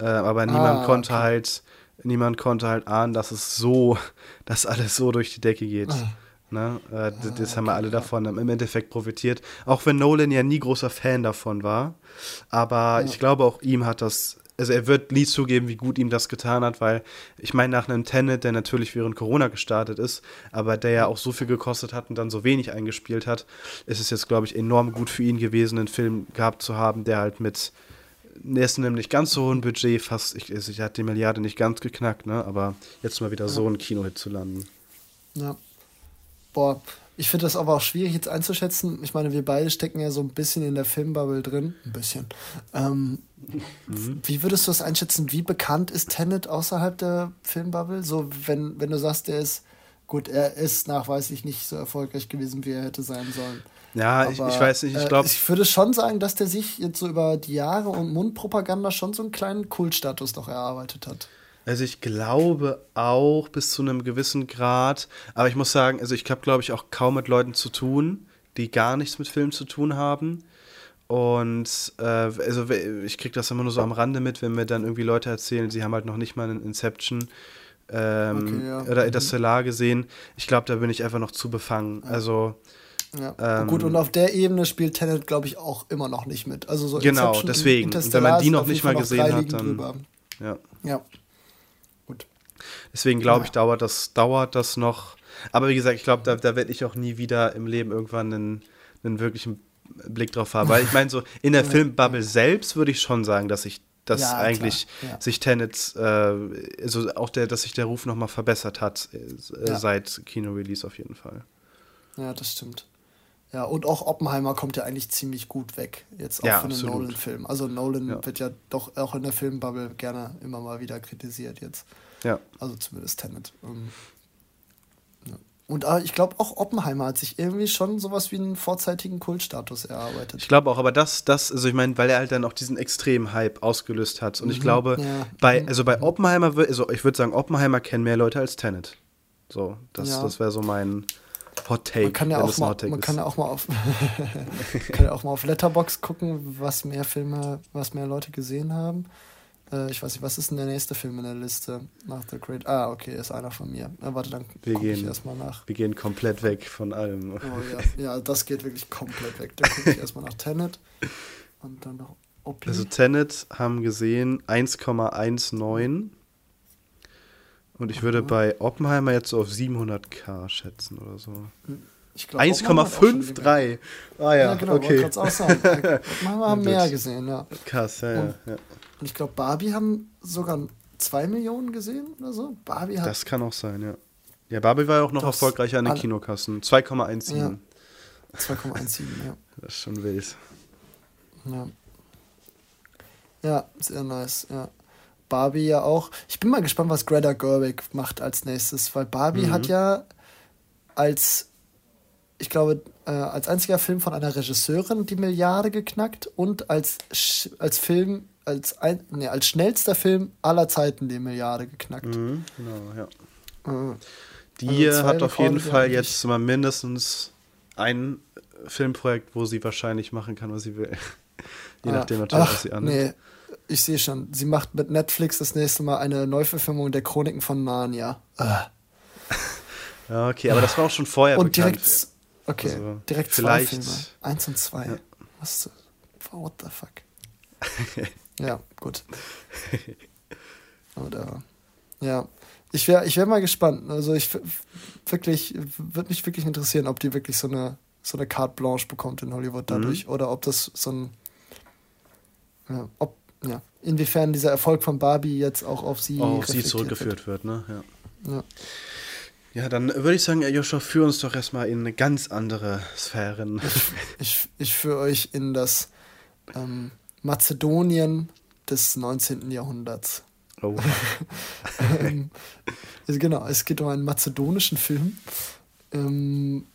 Äh, aber niemand ah, konnte okay. halt, niemand konnte halt ahnen, dass es so, <laughs> dass alles so durch die Decke geht. Ah. Ne? Äh, ah, das haben wir alle davon im Endeffekt profitiert. Auch wenn Nolan ja nie großer Fan davon war. Aber ja. ich glaube, auch ihm hat das also er wird nie zugeben, wie gut ihm das getan hat, weil ich meine, nach einem Tenet, der natürlich während Corona gestartet ist, aber der ja auch so viel gekostet hat und dann so wenig eingespielt hat, ist es jetzt, glaube ich, enorm gut für ihn gewesen, einen Film gehabt zu haben, der halt mit erst einem nicht ganz so hohen Budget fast, ich, ich hat die Milliarde nicht ganz geknackt, ne? aber jetzt mal wieder ja. so ein Kinohit zu landen. Ja. Boah, ich finde das aber auch schwierig jetzt einzuschätzen. Ich meine, wir beide stecken ja so ein bisschen in der Filmbubble drin. Ein bisschen. Ähm, mhm. Wie würdest du das einschätzen? Wie bekannt ist Tenet außerhalb der Filmbubble? So, wenn, wenn du sagst, der ist, gut, er ist nachweislich nicht so erfolgreich gewesen, wie er hätte sein sollen. Ja, aber, ich, ich, weiß nicht, ich glaube. Äh, ich würde schon sagen, dass der sich jetzt so über die Jahre und Mundpropaganda schon so einen kleinen Kultstatus doch erarbeitet hat. Also ich glaube auch bis zu einem gewissen Grad, aber ich muss sagen, also ich habe, glaube ich, auch kaum mit Leuten zu tun, die gar nichts mit Film zu tun haben. Und äh, also ich kriege das immer nur so am Rande mit, wenn mir dann irgendwie Leute erzählen, sie haben halt noch nicht mal einen Inception ähm, okay, ja. oder Interstellar mhm. gesehen. Ich glaube, da bin ich einfach noch zu befangen. Also ja. Ähm, Gut, und auf der Ebene spielt Tenet, glaube ich, auch immer noch nicht mit. Also so genau, Inception deswegen. Und wenn man die noch nicht mal gesehen hat, dann. Ja. ja. Deswegen glaube ich, dauert das, dauert das noch. Aber wie gesagt, ich glaube, da, da werde ich auch nie wieder im Leben irgendwann einen, einen wirklichen Blick drauf haben. Weil ich meine, so in der <laughs> Filmbubble selbst würde ich schon sagen, dass ich dass ja, eigentlich ja. sich Tenet, äh, also auch der, dass sich der Ruf nochmal verbessert hat äh, ja. seit Kino-Release auf jeden Fall. Ja, das stimmt. Ja, und auch Oppenheimer kommt ja eigentlich ziemlich gut weg, jetzt auch ja, für einen Nolan-Film. Also Nolan wird ja doch auch in der Filmbubble gerne immer mal wieder kritisiert jetzt. Ja. Also zumindest Tenet. Ähm, ja. Und äh, ich glaube auch Oppenheimer hat sich irgendwie schon sowas wie einen vorzeitigen Kultstatus erarbeitet. Ich glaube auch, aber das, das, also ich meine, weil er halt dann auch diesen extremen Hype ausgelöst hat. Und mhm, ich glaube, ja. bei, also bei Oppenheimer, also ich würde sagen, Oppenheimer kennen mehr Leute als Tenet. So, das, ja. das wäre so mein Hot Take. Man kann ja auch mal, man kann ja auch mal auf, <laughs> <laughs> kann ja auch mal auf Letterbox gucken, was mehr Filme, was mehr Leute gesehen haben. Äh, ich weiß nicht, was ist denn der nächste Film in der Liste nach The Great? Ah, okay, ist einer von mir. Na, warte, dann gucke ich erstmal nach. Wir gehen komplett weg von allem. Oh, ja. <laughs> ja, das geht wirklich komplett weg. Dann gucke ich erstmal nach Tenet und dann noch Opie. Also Tenet haben gesehen 1,19 und ich würde bei Oppenheimer jetzt so auf 700k schätzen oder so. 1,53. Ah ja, ja genau, okay. auch sagen. <laughs> Oppenheimer haben mehr gesehen, ja. Krass, ja, und, ja. Und ich glaube, Barbie haben sogar 2 Millionen gesehen oder so. Barbie hat. Das kann auch sein, ja. Ja, Barbie war ja auch noch erfolgreicher an den Kinokassen. 2,17. Ja. 2,17, ja. Das ist schon wild. Ja. Ja, sehr nice, ja. Barbie ja auch. Ich bin mal gespannt, was Greta Gerwig macht als nächstes, weil Barbie mhm. hat ja als, ich glaube, äh, als einziger Film von einer Regisseurin die Milliarde geknackt und als, als Film als, ein, nee, als schnellster Film aller Zeiten die Milliarde geknackt. Mhm, genau, ja. Äh, die also hat auf jeden Fall jetzt mal mindestens ein Filmprojekt, wo sie wahrscheinlich machen kann, was sie will. <laughs> Je ah, nachdem natürlich, ach, was sie annimmt. Nee, ich sehe schon. Sie macht mit Netflix das nächste Mal eine Neuverfilmung der Chroniken von Narnia. <laughs> Ja, okay, aber das war auch schon vorher Und bekannt. direkt, okay, also, direkt zwei Filme. Eins und zwei. Ja. Was, what the fuck? <laughs> Ja, gut. Oder ja, ich wäre ich wär mal gespannt. Also ich wirklich würde mich wirklich interessieren, ob die wirklich so eine so eine Carte Blanche bekommt in Hollywood dadurch mhm. oder ob das so ein ja, ob ja, inwiefern dieser Erfolg von Barbie jetzt auch auf sie auf sie zurückgeführt wird, wird ne? Ja. ja. Ja, dann würde ich sagen, Joshua, führ uns doch erstmal in eine ganz andere Sphären. Ich, ich, führe euch in das ähm, Mazedonien des 19. Jahrhunderts. Oh. <laughs> ähm, genau, es geht um einen mazedonischen Film. Ähm,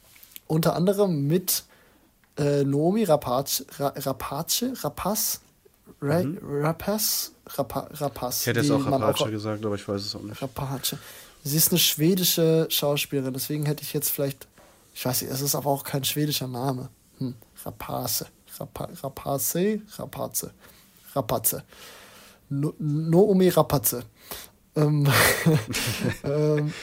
unter anderem mit äh, Nomi Rapace, Rapace, Rapaz, Ra mhm. Rapaz, Rapa, Rapaz. Ich hätte jetzt auch Rapace gesagt, aber ich weiß es auch nicht. Rapace. Sie ist eine schwedische Schauspielerin, deswegen hätte ich jetzt vielleicht Ich weiß nicht, es ist aber auch kein schwedischer Name. Hm, Rapace. Rapa, Rapace? Rapaze. Rapaze. No, Noomi Rapaze. Ähm, <laughs> ähm,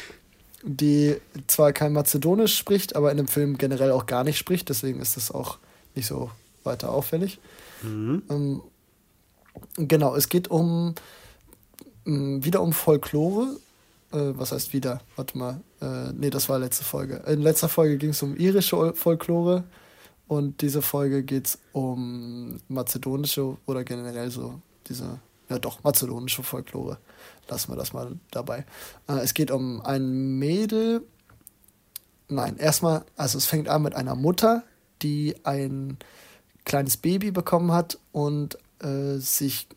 die zwar kein Mazedonisch spricht, aber in dem Film generell auch gar nicht spricht, deswegen ist das auch nicht so weiter auffällig. Mhm. Ähm, genau, es geht um mm, wieder um Folklore. Äh, was heißt wieder? Warte mal. Äh, nee, das war letzte Folge. In letzter Folge ging es um irische Folklore und diese Folge geht es um mazedonische oder generell so diese, ja doch, mazedonische Folklore. Lassen wir das mal dabei. Äh, es geht um ein Mädel. Nein, erstmal, also es fängt an mit einer Mutter, die ein kleines Baby bekommen hat und äh, sich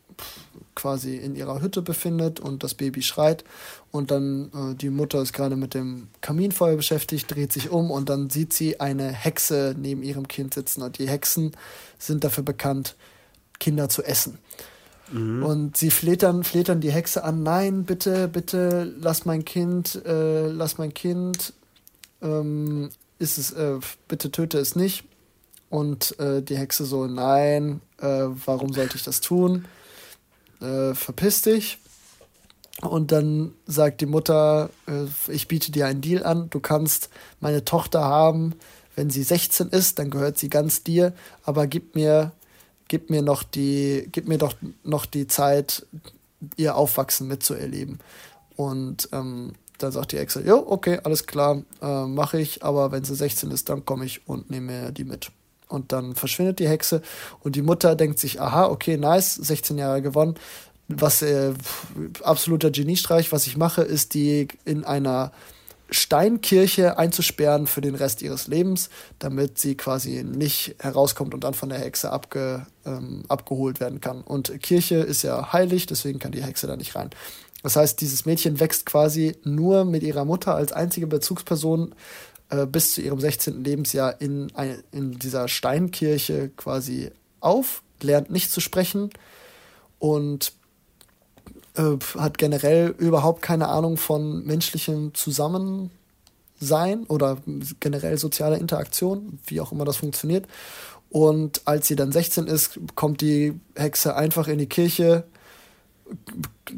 quasi in ihrer Hütte befindet und das Baby schreit und dann äh, die Mutter ist gerade mit dem Kaminfeuer beschäftigt, dreht sich um und dann sieht sie eine Hexe neben ihrem Kind sitzen und die Hexen sind dafür bekannt, Kinder zu essen. Mhm. Und sie fleht dann, fleht dann die Hexe an, nein, bitte, bitte, lass mein Kind, äh, lass mein Kind, ähm, ist es, äh, bitte töte es nicht. Und äh, die Hexe so, nein, äh, warum sollte ich das tun? Äh, verpiss dich. Und dann sagt die Mutter, äh, ich biete dir einen Deal an, du kannst meine Tochter haben, wenn sie 16 ist, dann gehört sie ganz dir, aber gib mir gib mir noch die, gib mir doch noch die Zeit, ihr Aufwachsen mitzuerleben. Und ähm, dann sagt die Hexe, jo, okay, alles klar, äh, mache ich, aber wenn sie 16 ist, dann komme ich und nehme die mit. Und dann verschwindet die Hexe und die Mutter denkt sich, aha, okay, nice, 16 Jahre gewonnen. Was äh, absoluter Geniestreich, was ich mache, ist die in einer Steinkirche einzusperren für den Rest ihres Lebens, damit sie quasi nicht herauskommt und dann von der Hexe abge, ähm, abgeholt werden kann. Und Kirche ist ja heilig, deswegen kann die Hexe da nicht rein. Das heißt, dieses Mädchen wächst quasi nur mit ihrer Mutter als einzige Bezugsperson äh, bis zu ihrem 16. Lebensjahr in, in dieser Steinkirche quasi auf, lernt nicht zu sprechen und äh, hat generell überhaupt keine Ahnung von menschlichem Zusammensein oder generell sozialer Interaktion, wie auch immer das funktioniert. Und als sie dann 16 ist, kommt die Hexe einfach in die Kirche,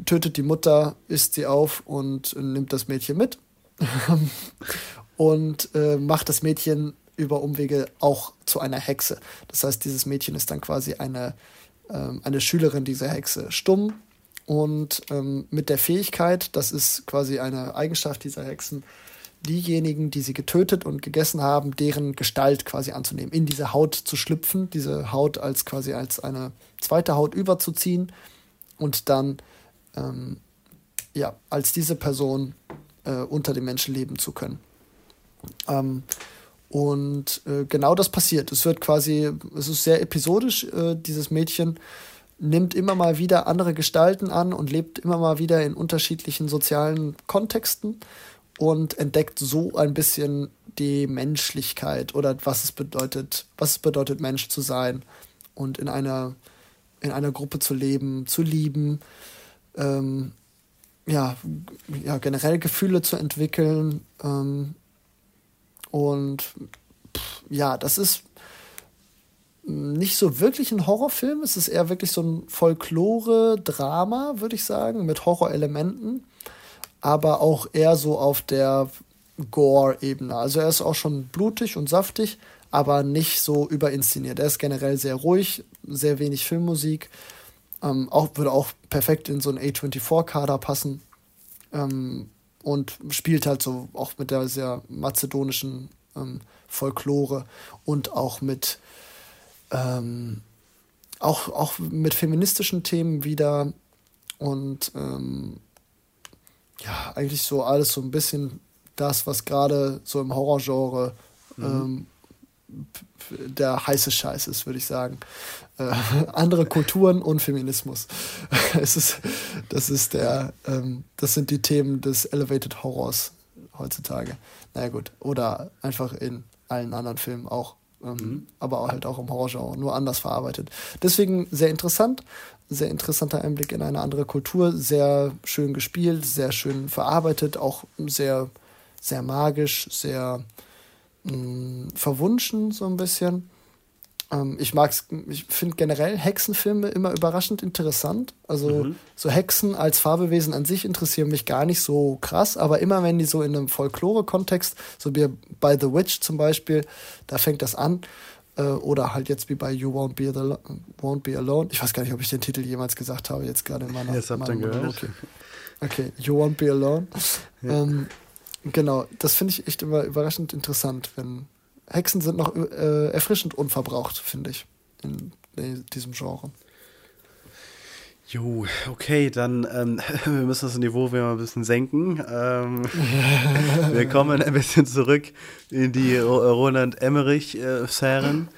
tötet die Mutter, isst sie auf und nimmt das Mädchen mit <laughs> und äh, macht das Mädchen über Umwege auch zu einer Hexe. Das heißt, dieses Mädchen ist dann quasi eine, äh, eine Schülerin dieser Hexe stumm und ähm, mit der Fähigkeit, das ist quasi eine Eigenschaft dieser Hexen, diejenigen, die sie getötet und gegessen haben, deren Gestalt quasi anzunehmen, in diese Haut zu schlüpfen, diese Haut als quasi als eine zweite Haut überzuziehen und dann ähm, ja als diese Person äh, unter den Menschen leben zu können. Ähm, und äh, genau das passiert. Es wird quasi, es ist sehr episodisch, äh, dieses Mädchen nimmt immer mal wieder andere Gestalten an und lebt immer mal wieder in unterschiedlichen sozialen Kontexten und entdeckt so ein bisschen die Menschlichkeit oder was es bedeutet, was es bedeutet, Mensch zu sein und in einer, in einer Gruppe zu leben, zu lieben, ähm, ja, ja, generell Gefühle zu entwickeln. Ähm, und pff, ja, das ist nicht so wirklich ein Horrorfilm. Es ist eher wirklich so ein Folklore-Drama, würde ich sagen, mit Horrorelementen. Aber auch eher so auf der Gore-Ebene. Also er ist auch schon blutig und saftig, aber nicht so überinszeniert. Er ist generell sehr ruhig, sehr wenig Filmmusik. Ähm, auch, würde auch perfekt in so einen A24-Kader passen. Ähm, und spielt halt so auch mit der sehr mazedonischen ähm, Folklore und auch mit ähm, auch, auch mit feministischen Themen wieder und ähm, ja, eigentlich so alles so ein bisschen das, was gerade so im Horrorgenre mhm. Der heiße Scheiß ist, würde ich sagen. Äh, andere Kulturen und Feminismus. <laughs> es ist, das ist der, ähm, das sind die Themen des Elevated Horrors heutzutage. Naja gut. Oder einfach in allen anderen Filmen auch ähm, mhm. aber halt auch im Horrorgenre, nur anders verarbeitet. Deswegen sehr interessant, sehr interessanter Einblick in eine andere Kultur, sehr schön gespielt, sehr schön verarbeitet, auch sehr, sehr magisch, sehr, mh, verwunschen, so ein bisschen. Ähm, ich mag's, ich finde generell Hexenfilme immer überraschend interessant. Also mhm. so Hexen als Fabelwesen an sich interessieren mich gar nicht so krass, aber immer wenn die so in einem Folklore-Kontext, so wie bei The Witch zum Beispiel, da fängt das an. Äh, oder halt jetzt wie bei You Won't Be, the, Won't Be Alone. Ich weiß gar nicht, ob ich den Titel jemals gesagt habe, jetzt gerade in meiner. Jetzt habt ihr gehört. Okay. okay, You Won't Be Alone. Ja. Ähm, genau, das finde ich echt immer überraschend interessant, wenn Hexen sind noch äh, erfrischend unverbraucht, finde ich, in, in, diesem Genre. Jo, okay, dann ähm, <laughs> wir müssen das Niveau wieder mal ein bisschen senken. Ähm, <laughs> wir kommen ein bisschen zurück in die Roland Emmerich-Sphären.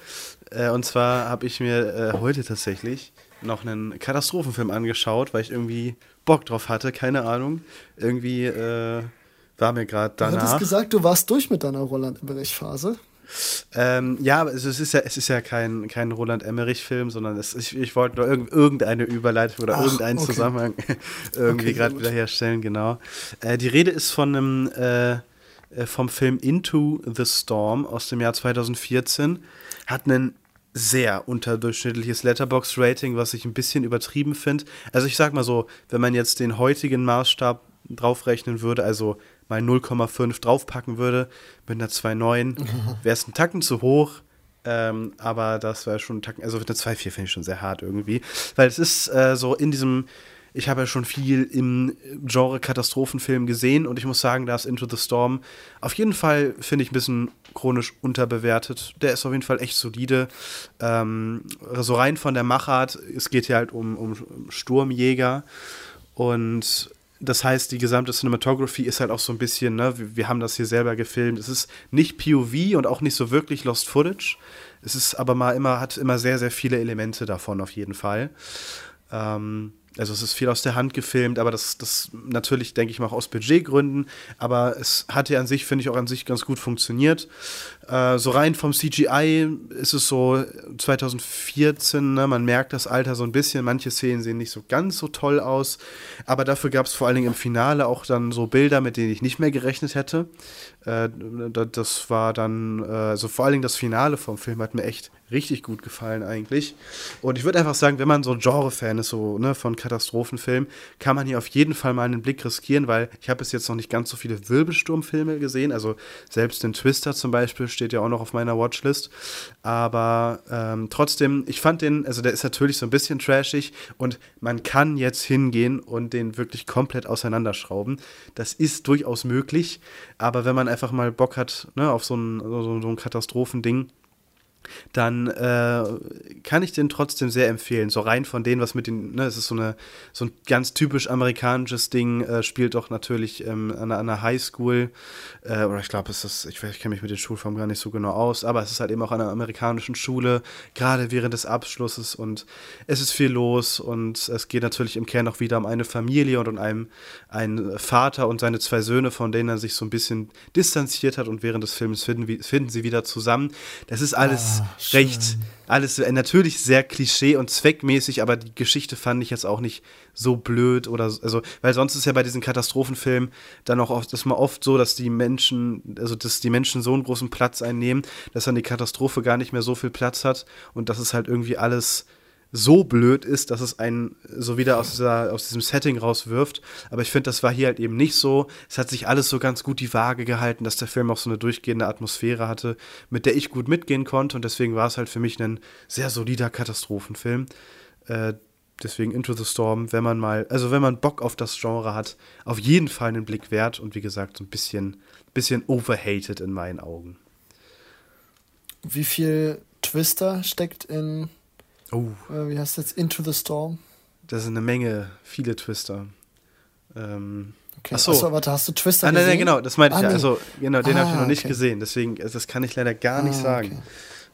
Äh, äh, und zwar habe ich mir äh, heute tatsächlich noch einen Katastrophenfilm angeschaut, weil ich irgendwie Bock drauf hatte, keine Ahnung. Irgendwie äh, war mir gerade danach. Du hattest gesagt, du warst durch mit deiner Roland Emmerich-Phase. Ähm, ja, es ist ja, es ist ja kein, kein Roland Emmerich-Film, sondern es, ich, ich wollte nur irg irgendeine Überleitung oder Ach, irgendeinen okay. Zusammenhang <laughs> irgendwie okay, gerade wiederherstellen, genau. Äh, die Rede ist von einem äh, äh, vom Film Into the Storm aus dem Jahr 2014. Hat einen sehr unterdurchschnittliches Letterbox-Rating, was ich ein bisschen übertrieben finde. Also ich sag mal so, wenn man jetzt den heutigen Maßstab draufrechnen würde, also mal 0,5 draufpacken würde mit einer 2,9, wäre es ein Tacken zu hoch. Ähm, aber das wäre schon ein Tacken, also mit einer 2,4 finde ich schon sehr hart irgendwie. Weil es ist äh, so in diesem, ich habe ja schon viel im Genre Katastrophenfilm gesehen und ich muss sagen, da ist Into the Storm auf jeden Fall, finde ich, ein bisschen chronisch unterbewertet. Der ist auf jeden Fall echt solide. Ähm, so rein von der Machart, es geht hier halt um, um Sturmjäger und das heißt, die gesamte Cinematography ist halt auch so ein bisschen, ne, wir, wir, haben das hier selber gefilmt. Es ist nicht POV und auch nicht so wirklich Lost Footage. Es ist aber mal immer, hat immer sehr, sehr viele Elemente davon auf jeden Fall. Ähm, also es ist viel aus der Hand gefilmt, aber das, das natürlich, denke ich mal, auch aus Budgetgründen. Aber es hat ja an sich, finde ich, auch an sich ganz gut funktioniert. Äh, so rein vom CGI ist es so 2014, ne, man merkt das Alter so ein bisschen. Manche Szenen sehen nicht so ganz so toll aus. Aber dafür gab es vor allen Dingen im Finale auch dann so Bilder, mit denen ich nicht mehr gerechnet hätte. Äh, das war dann, äh, also vor allen Dingen das Finale vom Film hat mir echt richtig gut gefallen eigentlich. Und ich würde einfach sagen, wenn man so Genre-Fan ist, so ne, von Katastrophenfilmen, kann man hier auf jeden Fall mal einen Blick riskieren, weil ich habe bis jetzt noch nicht ganz so viele Wirbelsturmfilme gesehen. Also selbst den Twister zum Beispiel steht ja auch noch auf meiner Watchlist. Aber ähm, trotzdem, ich fand den, also der ist natürlich so ein bisschen trashig und man kann jetzt hingehen und den wirklich komplett auseinanderschrauben. Das ist durchaus möglich, aber wenn man einfach mal Bock hat ne, auf so ein, so, so ein Katastrophending, dann äh, kann ich den trotzdem sehr empfehlen. So rein von denen, was mit den, ne, es ist so, eine, so ein ganz typisch amerikanisches Ding, äh, spielt doch natürlich ähm, an, einer Highschool, äh, oder ich glaube, es ist, ich, ich kenne mich mit den Schulformen gar nicht so genau aus, aber es ist halt eben auch an einer amerikanischen Schule, gerade während des Abschlusses und es ist viel los und es geht natürlich im Kern auch wieder um eine Familie und um einen, einen Vater und seine zwei Söhne, von denen er sich so ein bisschen distanziert hat und während des Films finden, finden sie wieder zusammen. Das ist alles. Ah recht, alles äh, natürlich sehr klischee und zweckmäßig, aber die Geschichte fand ich jetzt auch nicht so blöd oder also, weil sonst ist ja bei diesen Katastrophenfilmen dann auch oft, das mal oft so, dass die Menschen, also dass die Menschen so einen großen Platz einnehmen, dass dann die Katastrophe gar nicht mehr so viel Platz hat und das ist halt irgendwie alles so blöd ist, dass es einen so wieder aus, dieser, aus diesem Setting rauswirft. Aber ich finde, das war hier halt eben nicht so. Es hat sich alles so ganz gut die Waage gehalten, dass der Film auch so eine durchgehende Atmosphäre hatte, mit der ich gut mitgehen konnte. Und deswegen war es halt für mich ein sehr solider Katastrophenfilm. Äh, deswegen Into the Storm, wenn man mal, also wenn man Bock auf das Genre hat, auf jeden Fall einen Blick wert und wie gesagt, so ein bisschen, bisschen overhated in meinen Augen. Wie viel Twister steckt in Oh. Äh, wie heißt das jetzt? Into the Storm? Das sind eine Menge, viele Twister. Ähm, okay. Achso. Achso, warte, hast du Twister ah, gesehen? Nein, nein, genau, das meinte ah, ich ja. Also, genau, den ah, habe ich noch nicht okay. gesehen. Deswegen, also, das kann ich leider gar nicht ah, sagen.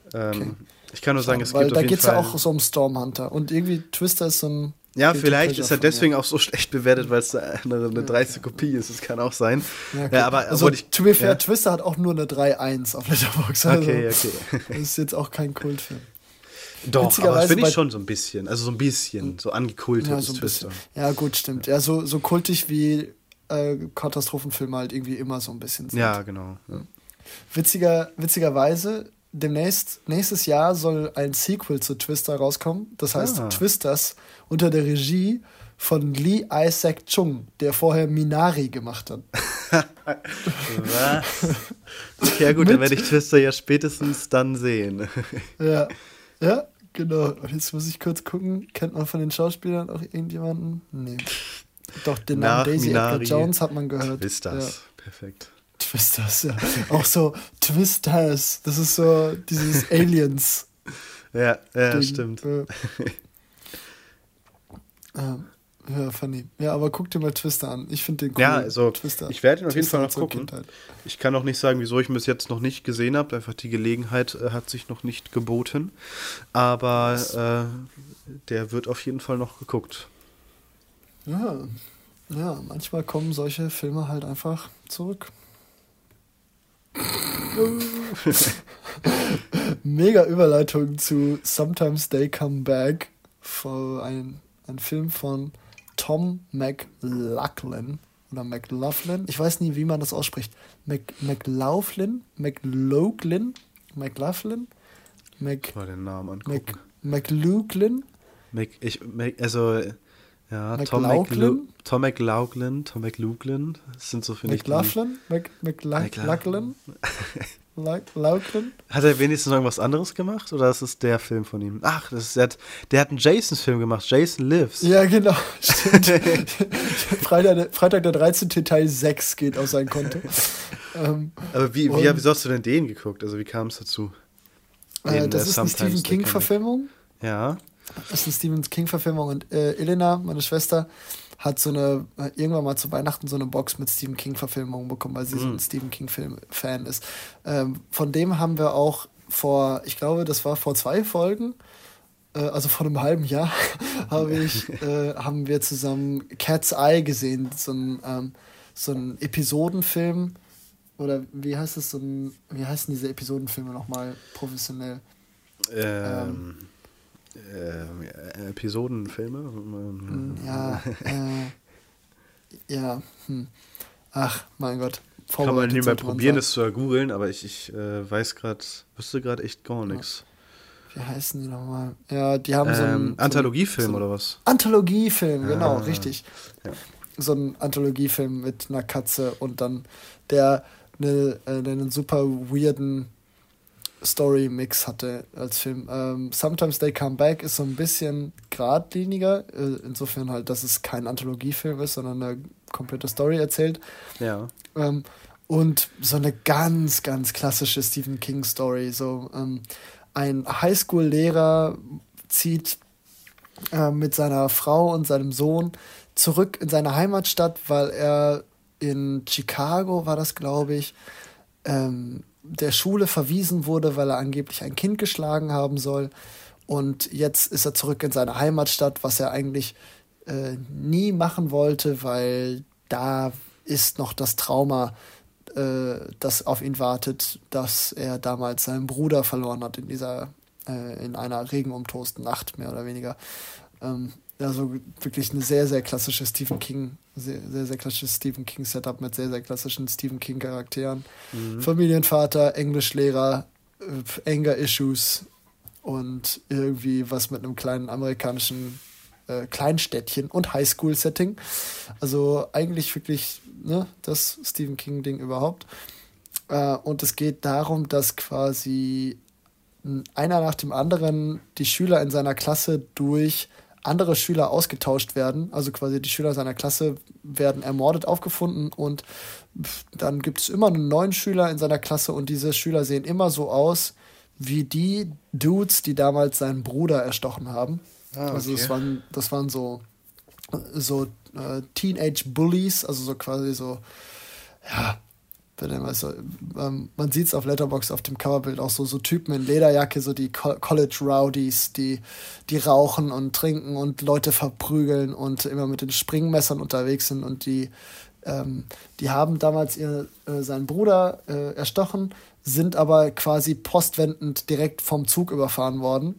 Okay. Ähm, okay. Ich kann nur sagen, es Weil gibt da geht es ja auch so um Stormhunter. Und irgendwie Twister ist so ein. Ja, vielleicht ist er deswegen auch so schlecht bewertet, weil es eine, eine dreiste Kopie ist. Das kann auch sein. Ja, okay. ja aber also, ich, to be fair, ja. Twister hat auch nur eine 3-1 auf Letterboxd. Also, okay, okay. <laughs> das ist jetzt auch kein Kultfilm. Doch, aber das finde ich schon so ein bisschen. Also so ein bisschen, so angekultet ja, so ist Twister. Ja, gut, stimmt. Ja, so, so kultig wie äh, Katastrophenfilme halt irgendwie immer so ein bisschen sind. Ja, genau. Ja. Witziger, witzigerweise, demnächst, nächstes Jahr soll ein Sequel zu Twister rauskommen. Das heißt Ah. Twisters unter der Regie von Lee Isaac Chung, der vorher Minari gemacht hat. Was? Ja gut, dann werde ich Twister ja spätestens dann sehen. Ja, ja, genau. Und jetzt muss ich kurz gucken, kennt man von den Schauspielern auch irgendjemanden? Nee. Doch, den Namen Daisy Minari. Edgar Jones hat man gehört. Twisters. Ja. Perfekt. Twisters, ja. Auch so Twisters. Das ist so dieses <laughs> Aliens. Ja, ja Ding. stimmt. Ja. <laughs> Ähm, ja, funny. Ja, aber guck dir mal Twister an. Ich finde den cool. Ja, also Twister. ich werde ihn auf jeden Twister Fall noch gucken. Kindheit. Ich kann auch nicht sagen, wieso ich ihn bis jetzt noch nicht gesehen habe. Einfach die Gelegenheit äh, hat sich noch nicht geboten. Aber äh, der wird auf jeden Fall noch geguckt. Ja, ja, manchmal kommen solche Filme halt einfach zurück. <laughs> Mega Überleitung zu Sometimes They Come Back, ein, ein Film von Tom McLaughlin oder McLaughlin. Ich weiß nie, wie man das ausspricht. Mc, McLaughlin, McLaughlin, McLaughlin, Mc, Mal den Namen Mc, angucken. McLaughlin. Mac, ich, Mac, also, ja, Tom McLaughlin? Tom McLaughlin, Tom McLaughlin. Das sind so, finde ich, McLaughlin? Mc, McLaughlin? <laughs> McLaughlin? Hat er wenigstens noch irgendwas anderes gemacht oder ist es der Film von ihm? Ach, das ist, der, hat, der hat einen Jason-Film gemacht, Jason Lives. Ja, genau. <laughs> Freitag, der- Freitag der 13. Teil 6 geht auf sein Konto. ähm, Aber wie, wie, wieso hast du denn den geguckt? Also wie kam es dazu? äh, das äh, ist eine Stephen. King-Verfilmung. Ja. Das ist eine Stephen King-Verfilmung. Und äh, Elena, meine Schwester, hat so eine, irgendwann mal zu Weihnachten so eine Box mit Stephen King-Verfilmungen bekommen, weil sie so ein Stephen King-Film-Fan ist. Ähm, von dem haben wir auch vor, ich glaube, das war vor zwei Folgen, äh, also vor einem halben Jahr, <laughs> habe ich, äh, haben wir zusammen Cat's Eye gesehen, so ein, ähm, so ein Episodenfilm. Oder wie heißt es so ein, wie heißen diese Episodenfilme nochmal professionell? Ähm, ähm, äh, Episodenfilme. Ja, <laughs> äh, ja, hm. Ach, mein Gott. Kann man man probieren, es zu googeln, aber ich, ich äh, weiß gerade, wüsste gerade echt gar nichts. Wie heißen die nochmal? Ja, die haben so Ähm, einen. Anthologiefilm so, oder was? Anthologiefilm, genau, Ah, richtig. ja. So ein Anthologiefilm mit einer Katze und dann der eine, äh, der einen super weirden Story-Mix hatte als Film. Ähm, Sometimes They Come Back ist so ein bisschen geradliniger, äh, insofern halt, dass es kein Anthologiefilm ist, sondern eine komplette Story erzählt. Ja. Ähm, und so eine ganz, ganz klassische Stephen King-Story. So ähm, ein Highschool-Lehrer zieht äh, mit seiner Frau und seinem Sohn zurück in seine Heimatstadt, weil er in Chicago, war das, glaube ich, ähm, der Schule verwiesen wurde, weil er angeblich ein Kind geschlagen haben soll. Und jetzt ist er zurück in seine Heimatstadt, was er eigentlich äh, nie machen wollte, weil da ist noch das Trauma, äh, das auf ihn wartet, dass er damals seinen Bruder verloren hat in dieser, äh, in einer regenumtosten Nacht, mehr oder weniger. Ähm, also wirklich eine sehr, sehr klassische Stephen King, sehr, sehr, sehr klassisches Stephen King Setup mit sehr, sehr klassischen Stephen King Charakteren. Familienvater, Englischlehrer, äh, Anger Issues und irgendwie was mit einem kleinen amerikanischen äh, Kleinstädtchen und Highschool-Setting. Also eigentlich wirklich ne, das Stephen King-Ding überhaupt. Äh, und es geht darum, dass quasi einer nach dem anderen die Schüler in seiner Klasse durch andere Schüler ausgetauscht werden. Also quasi die Schüler seiner Klasse werden ermordet aufgefunden und dann gibt es immer einen neuen Schüler in seiner Klasse und diese Schüler sehen immer so aus wie die Dudes, die damals seinen Bruder erstochen haben. Ah, Also das okay. waren, das waren so, so äh, Teenage Bullies, also so quasi so, ja, wenn er mal so, ähm, man sieht es auf Letterbox auf dem Coverbild auch so, so Typen in Lederjacke, so die Co College Rowdies, die, die rauchen und trinken und Leute verprügeln und immer mit den Springmessern unterwegs sind und die, ähm, die haben damals ihr, äh, seinen Bruder äh, erstochen, sind aber quasi postwendend direkt vom Zug überfahren worden.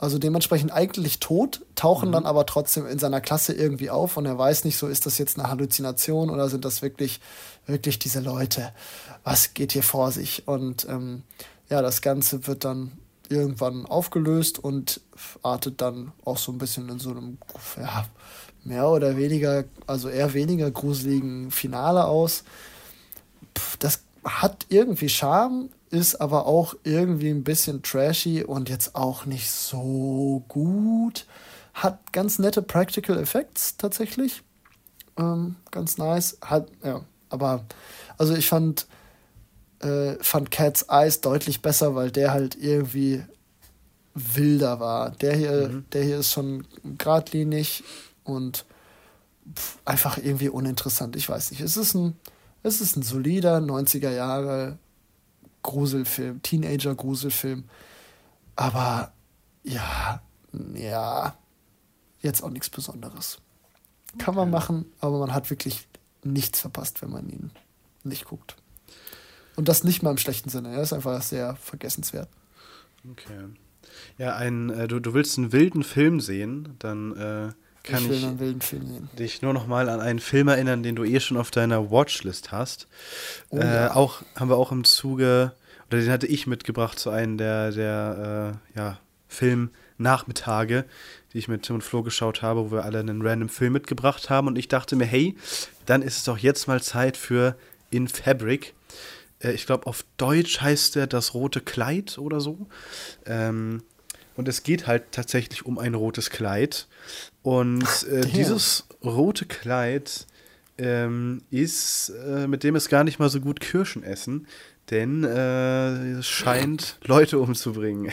also dementsprechend eigentlich tot, tauchen Mhm. dann aber trotzdem in seiner Klasse irgendwie auf und er weiß nicht so, ist das jetzt eine Halluzination oder sind das wirklich, wirklich diese Leute? Was geht hier vor sich? Und ähm, ja, das Ganze wird dann irgendwann aufgelöst und artet dann auch so ein bisschen in so einem, ja, mehr oder weniger, also eher weniger gruseligen Finale aus. Pff, das hat irgendwie Charme, ist aber auch irgendwie ein bisschen trashy und jetzt auch nicht so gut. Hat ganz nette Practical Effects tatsächlich. Ähm, ganz nice. Hat, ja, aber also ich fand, äh, fand Cat's Eyes deutlich besser, weil der halt irgendwie wilder war. Der hier, der hier ist schon geradlinig und pff, einfach irgendwie uninteressant. Ich weiß nicht. Es ist ein, es ist ein solider 90er Jahre Gruselfilm, Teenager-Gruselfilm. Aber ja, ja, jetzt auch nichts Besonderes. Kann man machen, aber man hat wirklich nichts verpasst, wenn man ihn nicht guckt. Und das nicht mal im schlechten Sinne. Er ist einfach sehr vergessenswert. Okay. Ja, ein, äh, du, du willst einen wilden Film sehen, dann äh, kann ich ich, Film dich nur noch mal an einen Film erinnern, den du eh schon auf deiner Watchlist hast. Oh äh, ja. Auch haben wir auch im Zuge, oder den hatte ich mitgebracht zu einem der, der äh, ja, Filmnachmittage, die ich mit Tim und Flo geschaut habe, wo wir alle einen random Film mitgebracht haben. Und ich dachte mir, hey, dann ist es doch jetzt mal Zeit für In Fabric. Äh, ich glaube, auf Deutsch heißt der Das rote Kleid oder so. Ähm, und es geht halt tatsächlich um ein rotes Kleid. Und äh, dieses rote Kleid ähm, ist, äh, mit dem ist gar nicht mal so gut Kirschen essen, denn äh, es scheint Leute umzubringen.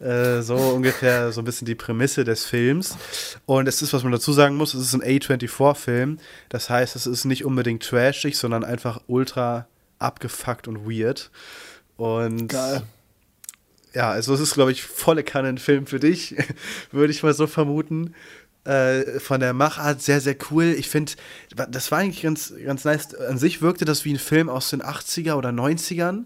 äh, so ungefähr so ein bisschen die Prämisse des Films. Und es ist, was man dazu sagen muss, es ist ein A24-Film. Das heißt, es ist nicht unbedingt trashig, sondern einfach ultra abgefuckt und weird. Und Geil. ja, also es ist, glaube ich, volle Kanne ein Film für dich, <laughs> würde ich mal so vermuten. Äh, von der Machart sehr, sehr cool. Ich finde, das war eigentlich ganz, ganz nice. An sich wirkte das wie ein Film aus den 80er oder 90ern,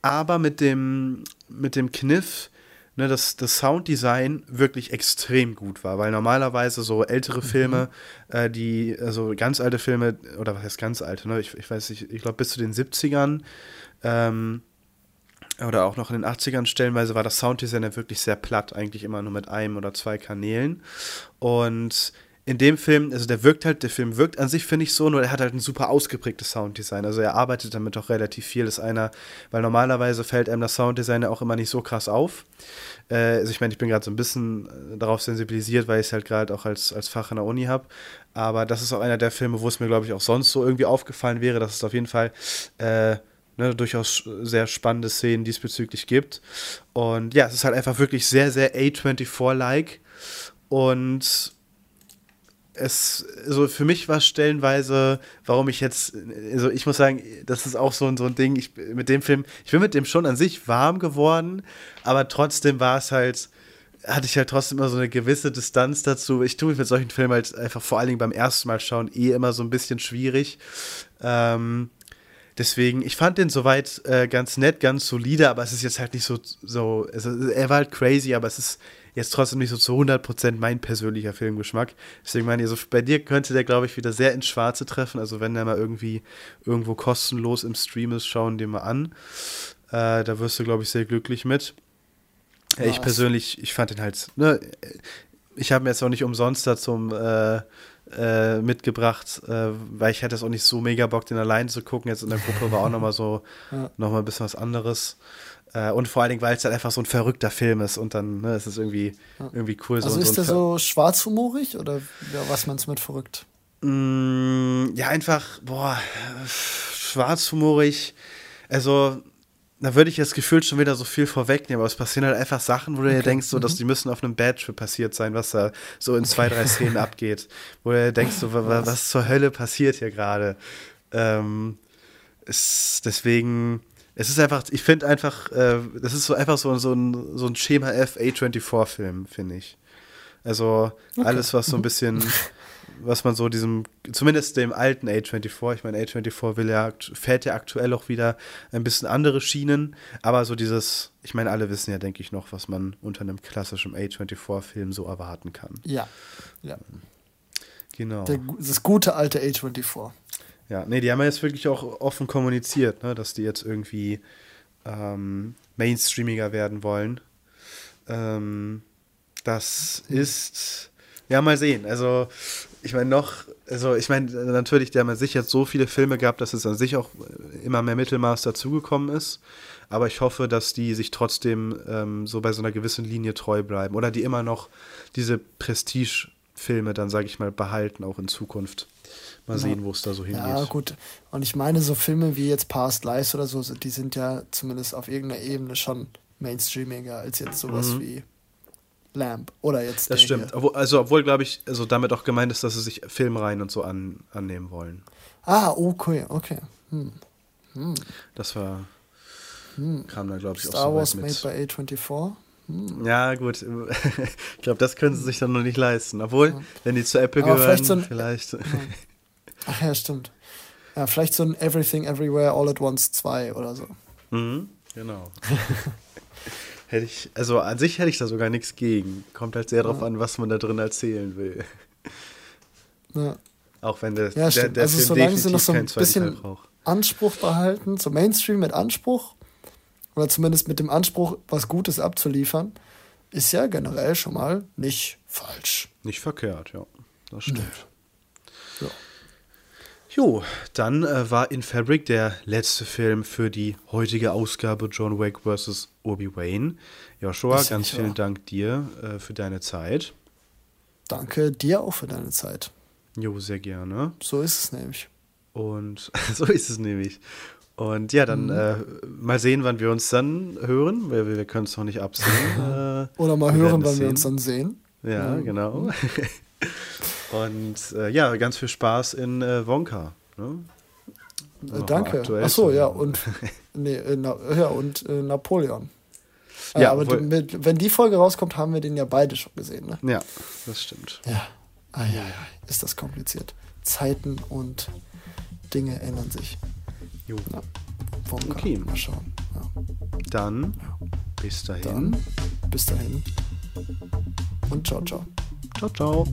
aber mit dem, mit dem Kniff, ne, dass das Sounddesign wirklich extrem gut war, weil normalerweise so ältere Filme, äh, die, also ganz alte Filme, oder was heißt ganz alte, ne? ich, ich weiß nicht, ich glaube bis zu den 70ern, ähm, oder auch noch in den 80ern stellenweise war das Sounddesign ja wirklich sehr platt, eigentlich immer nur mit einem oder zwei Kanälen. Und in dem Film, also der wirkt halt, der Film wirkt an sich, finde ich so, nur er hat halt ein super ausgeprägtes Sounddesign. Also er arbeitet damit auch relativ viel. Ist einer, weil normalerweise fällt einem das Sounddesign ja auch immer nicht so krass auf. Äh, also ich meine, ich bin gerade so ein bisschen äh, darauf sensibilisiert, weil ich es halt gerade auch als, als Fach in der Uni habe. Aber das ist auch einer der Filme, wo es mir, glaube ich, auch sonst so irgendwie aufgefallen wäre, dass es auf jeden Fall äh, ne, durchaus sehr spannende Szenen diesbezüglich gibt. Und ja, es ist halt einfach wirklich sehr, sehr A24-like. Und es, also für mich war stellenweise, warum ich jetzt, also ich muss sagen, das ist auch so ein, so ein Ding, ich, mit dem Film, ich bin mit dem schon an sich warm geworden, aber trotzdem war es halt, hatte ich halt trotzdem immer so eine gewisse Distanz dazu. Ich tue mich mit solchen Filmen halt einfach vor allen Dingen beim ersten Mal schauen eh immer so ein bisschen schwierig. Ähm, Deswegen, ich fand den soweit äh, ganz nett, ganz solide, aber es ist jetzt halt nicht so, so also, er war halt crazy, aber es ist jetzt trotzdem nicht so zu 100% mein persönlicher Filmgeschmack. Deswegen meine ich, also bei dir könnte der, glaube ich, wieder sehr ins Schwarze treffen. Also wenn der mal irgendwie irgendwo kostenlos im Stream ist, schauen den mal an. Äh, da wirst du, glaube ich, sehr glücklich mit. Ja, ich Nice. persönlich, ich fand den halt, ne, ich habe mir jetzt auch nicht umsonst da zum äh, äh, mitgebracht, äh, weil ich hatte jetzt auch nicht so mega Bock, den allein zu gucken. Jetzt in der Gruppe war auch nochmal so, <laughs> Ja. nochmal ein bisschen was anderes. Äh, und vor allen Dingen, weil es halt einfach so ein verrückter Film ist und dann ne, es ist irgendwie, irgendwie cool. Also so, ist so der so schwarzhumorig oder ja, was meinst du mit verrückt? Mm, ja, einfach, boah, schwarzhumorig. Also, da würde ich jetzt gefühlt schon wieder so viel vorwegnehmen, aber es passieren halt einfach Sachen, wo du dir denkst, so, dass die müssen auf einem Badtrip passiert sein, was da so in zwei, drei Szenen <laughs> abgeht. Wo du dir denkst, so, wa- wa- was zur Hölle passiert hier gerade? Ähm, es, deswegen, es ist einfach, ich finde einfach, äh, das ist so einfach so, so ein, so ein Schema F A24-Film, finde ich. Also alles, was so ein bisschen, <laughs> was man so diesem, zumindest dem alten A24, ich meine, A24 will ja, fährt ja aktuell auch wieder ein bisschen andere Schienen, aber so dieses, ich meine, alle wissen ja, denke ich, noch, was man unter einem klassischen A24-Film so erwarten kann. Ja, ja. Genau. Der, das gute alte A24. Ja, nee, die haben ja jetzt wirklich auch offen kommuniziert, ne, dass die jetzt irgendwie ähm, mainstreamiger werden wollen. Ähm, das ist, ja, mal sehen. Also, ich meine, noch, also, ich meine, natürlich, die haben ja sicher so viele Filme gehabt, dass es an sich auch immer mehr Mittelmaß dazugekommen ist. Aber ich hoffe, dass die sich trotzdem ähm, so bei so einer gewissen Linie treu bleiben oder die immer noch diese Prestige-Filme dann, sage ich mal, behalten, auch in Zukunft. Mal sehen, wo es da so hingeht. Ja, gut. Und ich meine, so Filme wie jetzt Past Lives oder so, die sind ja zumindest auf irgendeiner Ebene schon mainstreamiger als jetzt sowas mhm. wie Lamp oder jetzt. Das stimmt. Obwohl, also, obwohl, glaube ich, also damit auch gemeint ist, dass sie sich Filmreihen und so an, annehmen wollen. Ah, okay, okay. Hm. Hm. Das war. Hm. Kam da, glaube ich, Star auch so Wars made by A24. Hm. Ja, gut. <laughs> ich glaube, das können sie sich dann noch nicht leisten. Obwohl, ja. wenn die zu Apple Aber gehören, vielleicht. So ein, vielleicht. Ja. Ach ja, stimmt. Ja, vielleicht so ein Everything Everywhere All at Once 2 oder so. Mhm, genau. <laughs> hätte ich, also an sich hätte ich da sogar nichts gegen. Kommt halt sehr ja. darauf an, was man da drin erzählen will. Ja. Auch wenn der, ja, der, der also Film solange sie noch so ein bisschen Anspruch behalten, so Mainstream mit Anspruch, oder zumindest mit dem Anspruch, was Gutes abzuliefern, ist ja generell schon mal nicht falsch. Nicht verkehrt, ja. Das stimmt. Jo, dann äh, war In Fabric der letzte Film für die heutige Ausgabe John Wick vs. Obi-Wan. Joshua, ganz vielen wahr. Dank dir äh, für deine Zeit. Danke dir auch für deine Zeit. Jo, sehr gerne. So ist es nämlich. Und <laughs> so ist es nämlich. Und ja, dann mhm. äh, mal sehen, wann wir uns dann hören. Wir, wir können es noch nicht absehen. <laughs> Äh, Oder mal hören, wann sehen. wir uns dann sehen. Ja, mhm. genau. <laughs> Und äh, ja, ganz viel Spaß in äh, Wonka. Ne? Äh, danke. Achso, ja, und, <laughs> nee, äh, na, ja, und äh, Napoleon. Ja, ja aber mit, wenn die Folge rauskommt, haben wir den ja beide schon gesehen. Ne? Ja, das stimmt. Ja. Ah, ja, ja. Ist das kompliziert. Zeiten und Dinge ändern sich. Jo. Ja. Wonka. Okay. Mal schauen. Ja. Dann bis dahin. Dann bis dahin. Und ciao, ciao. Ciao, ciao.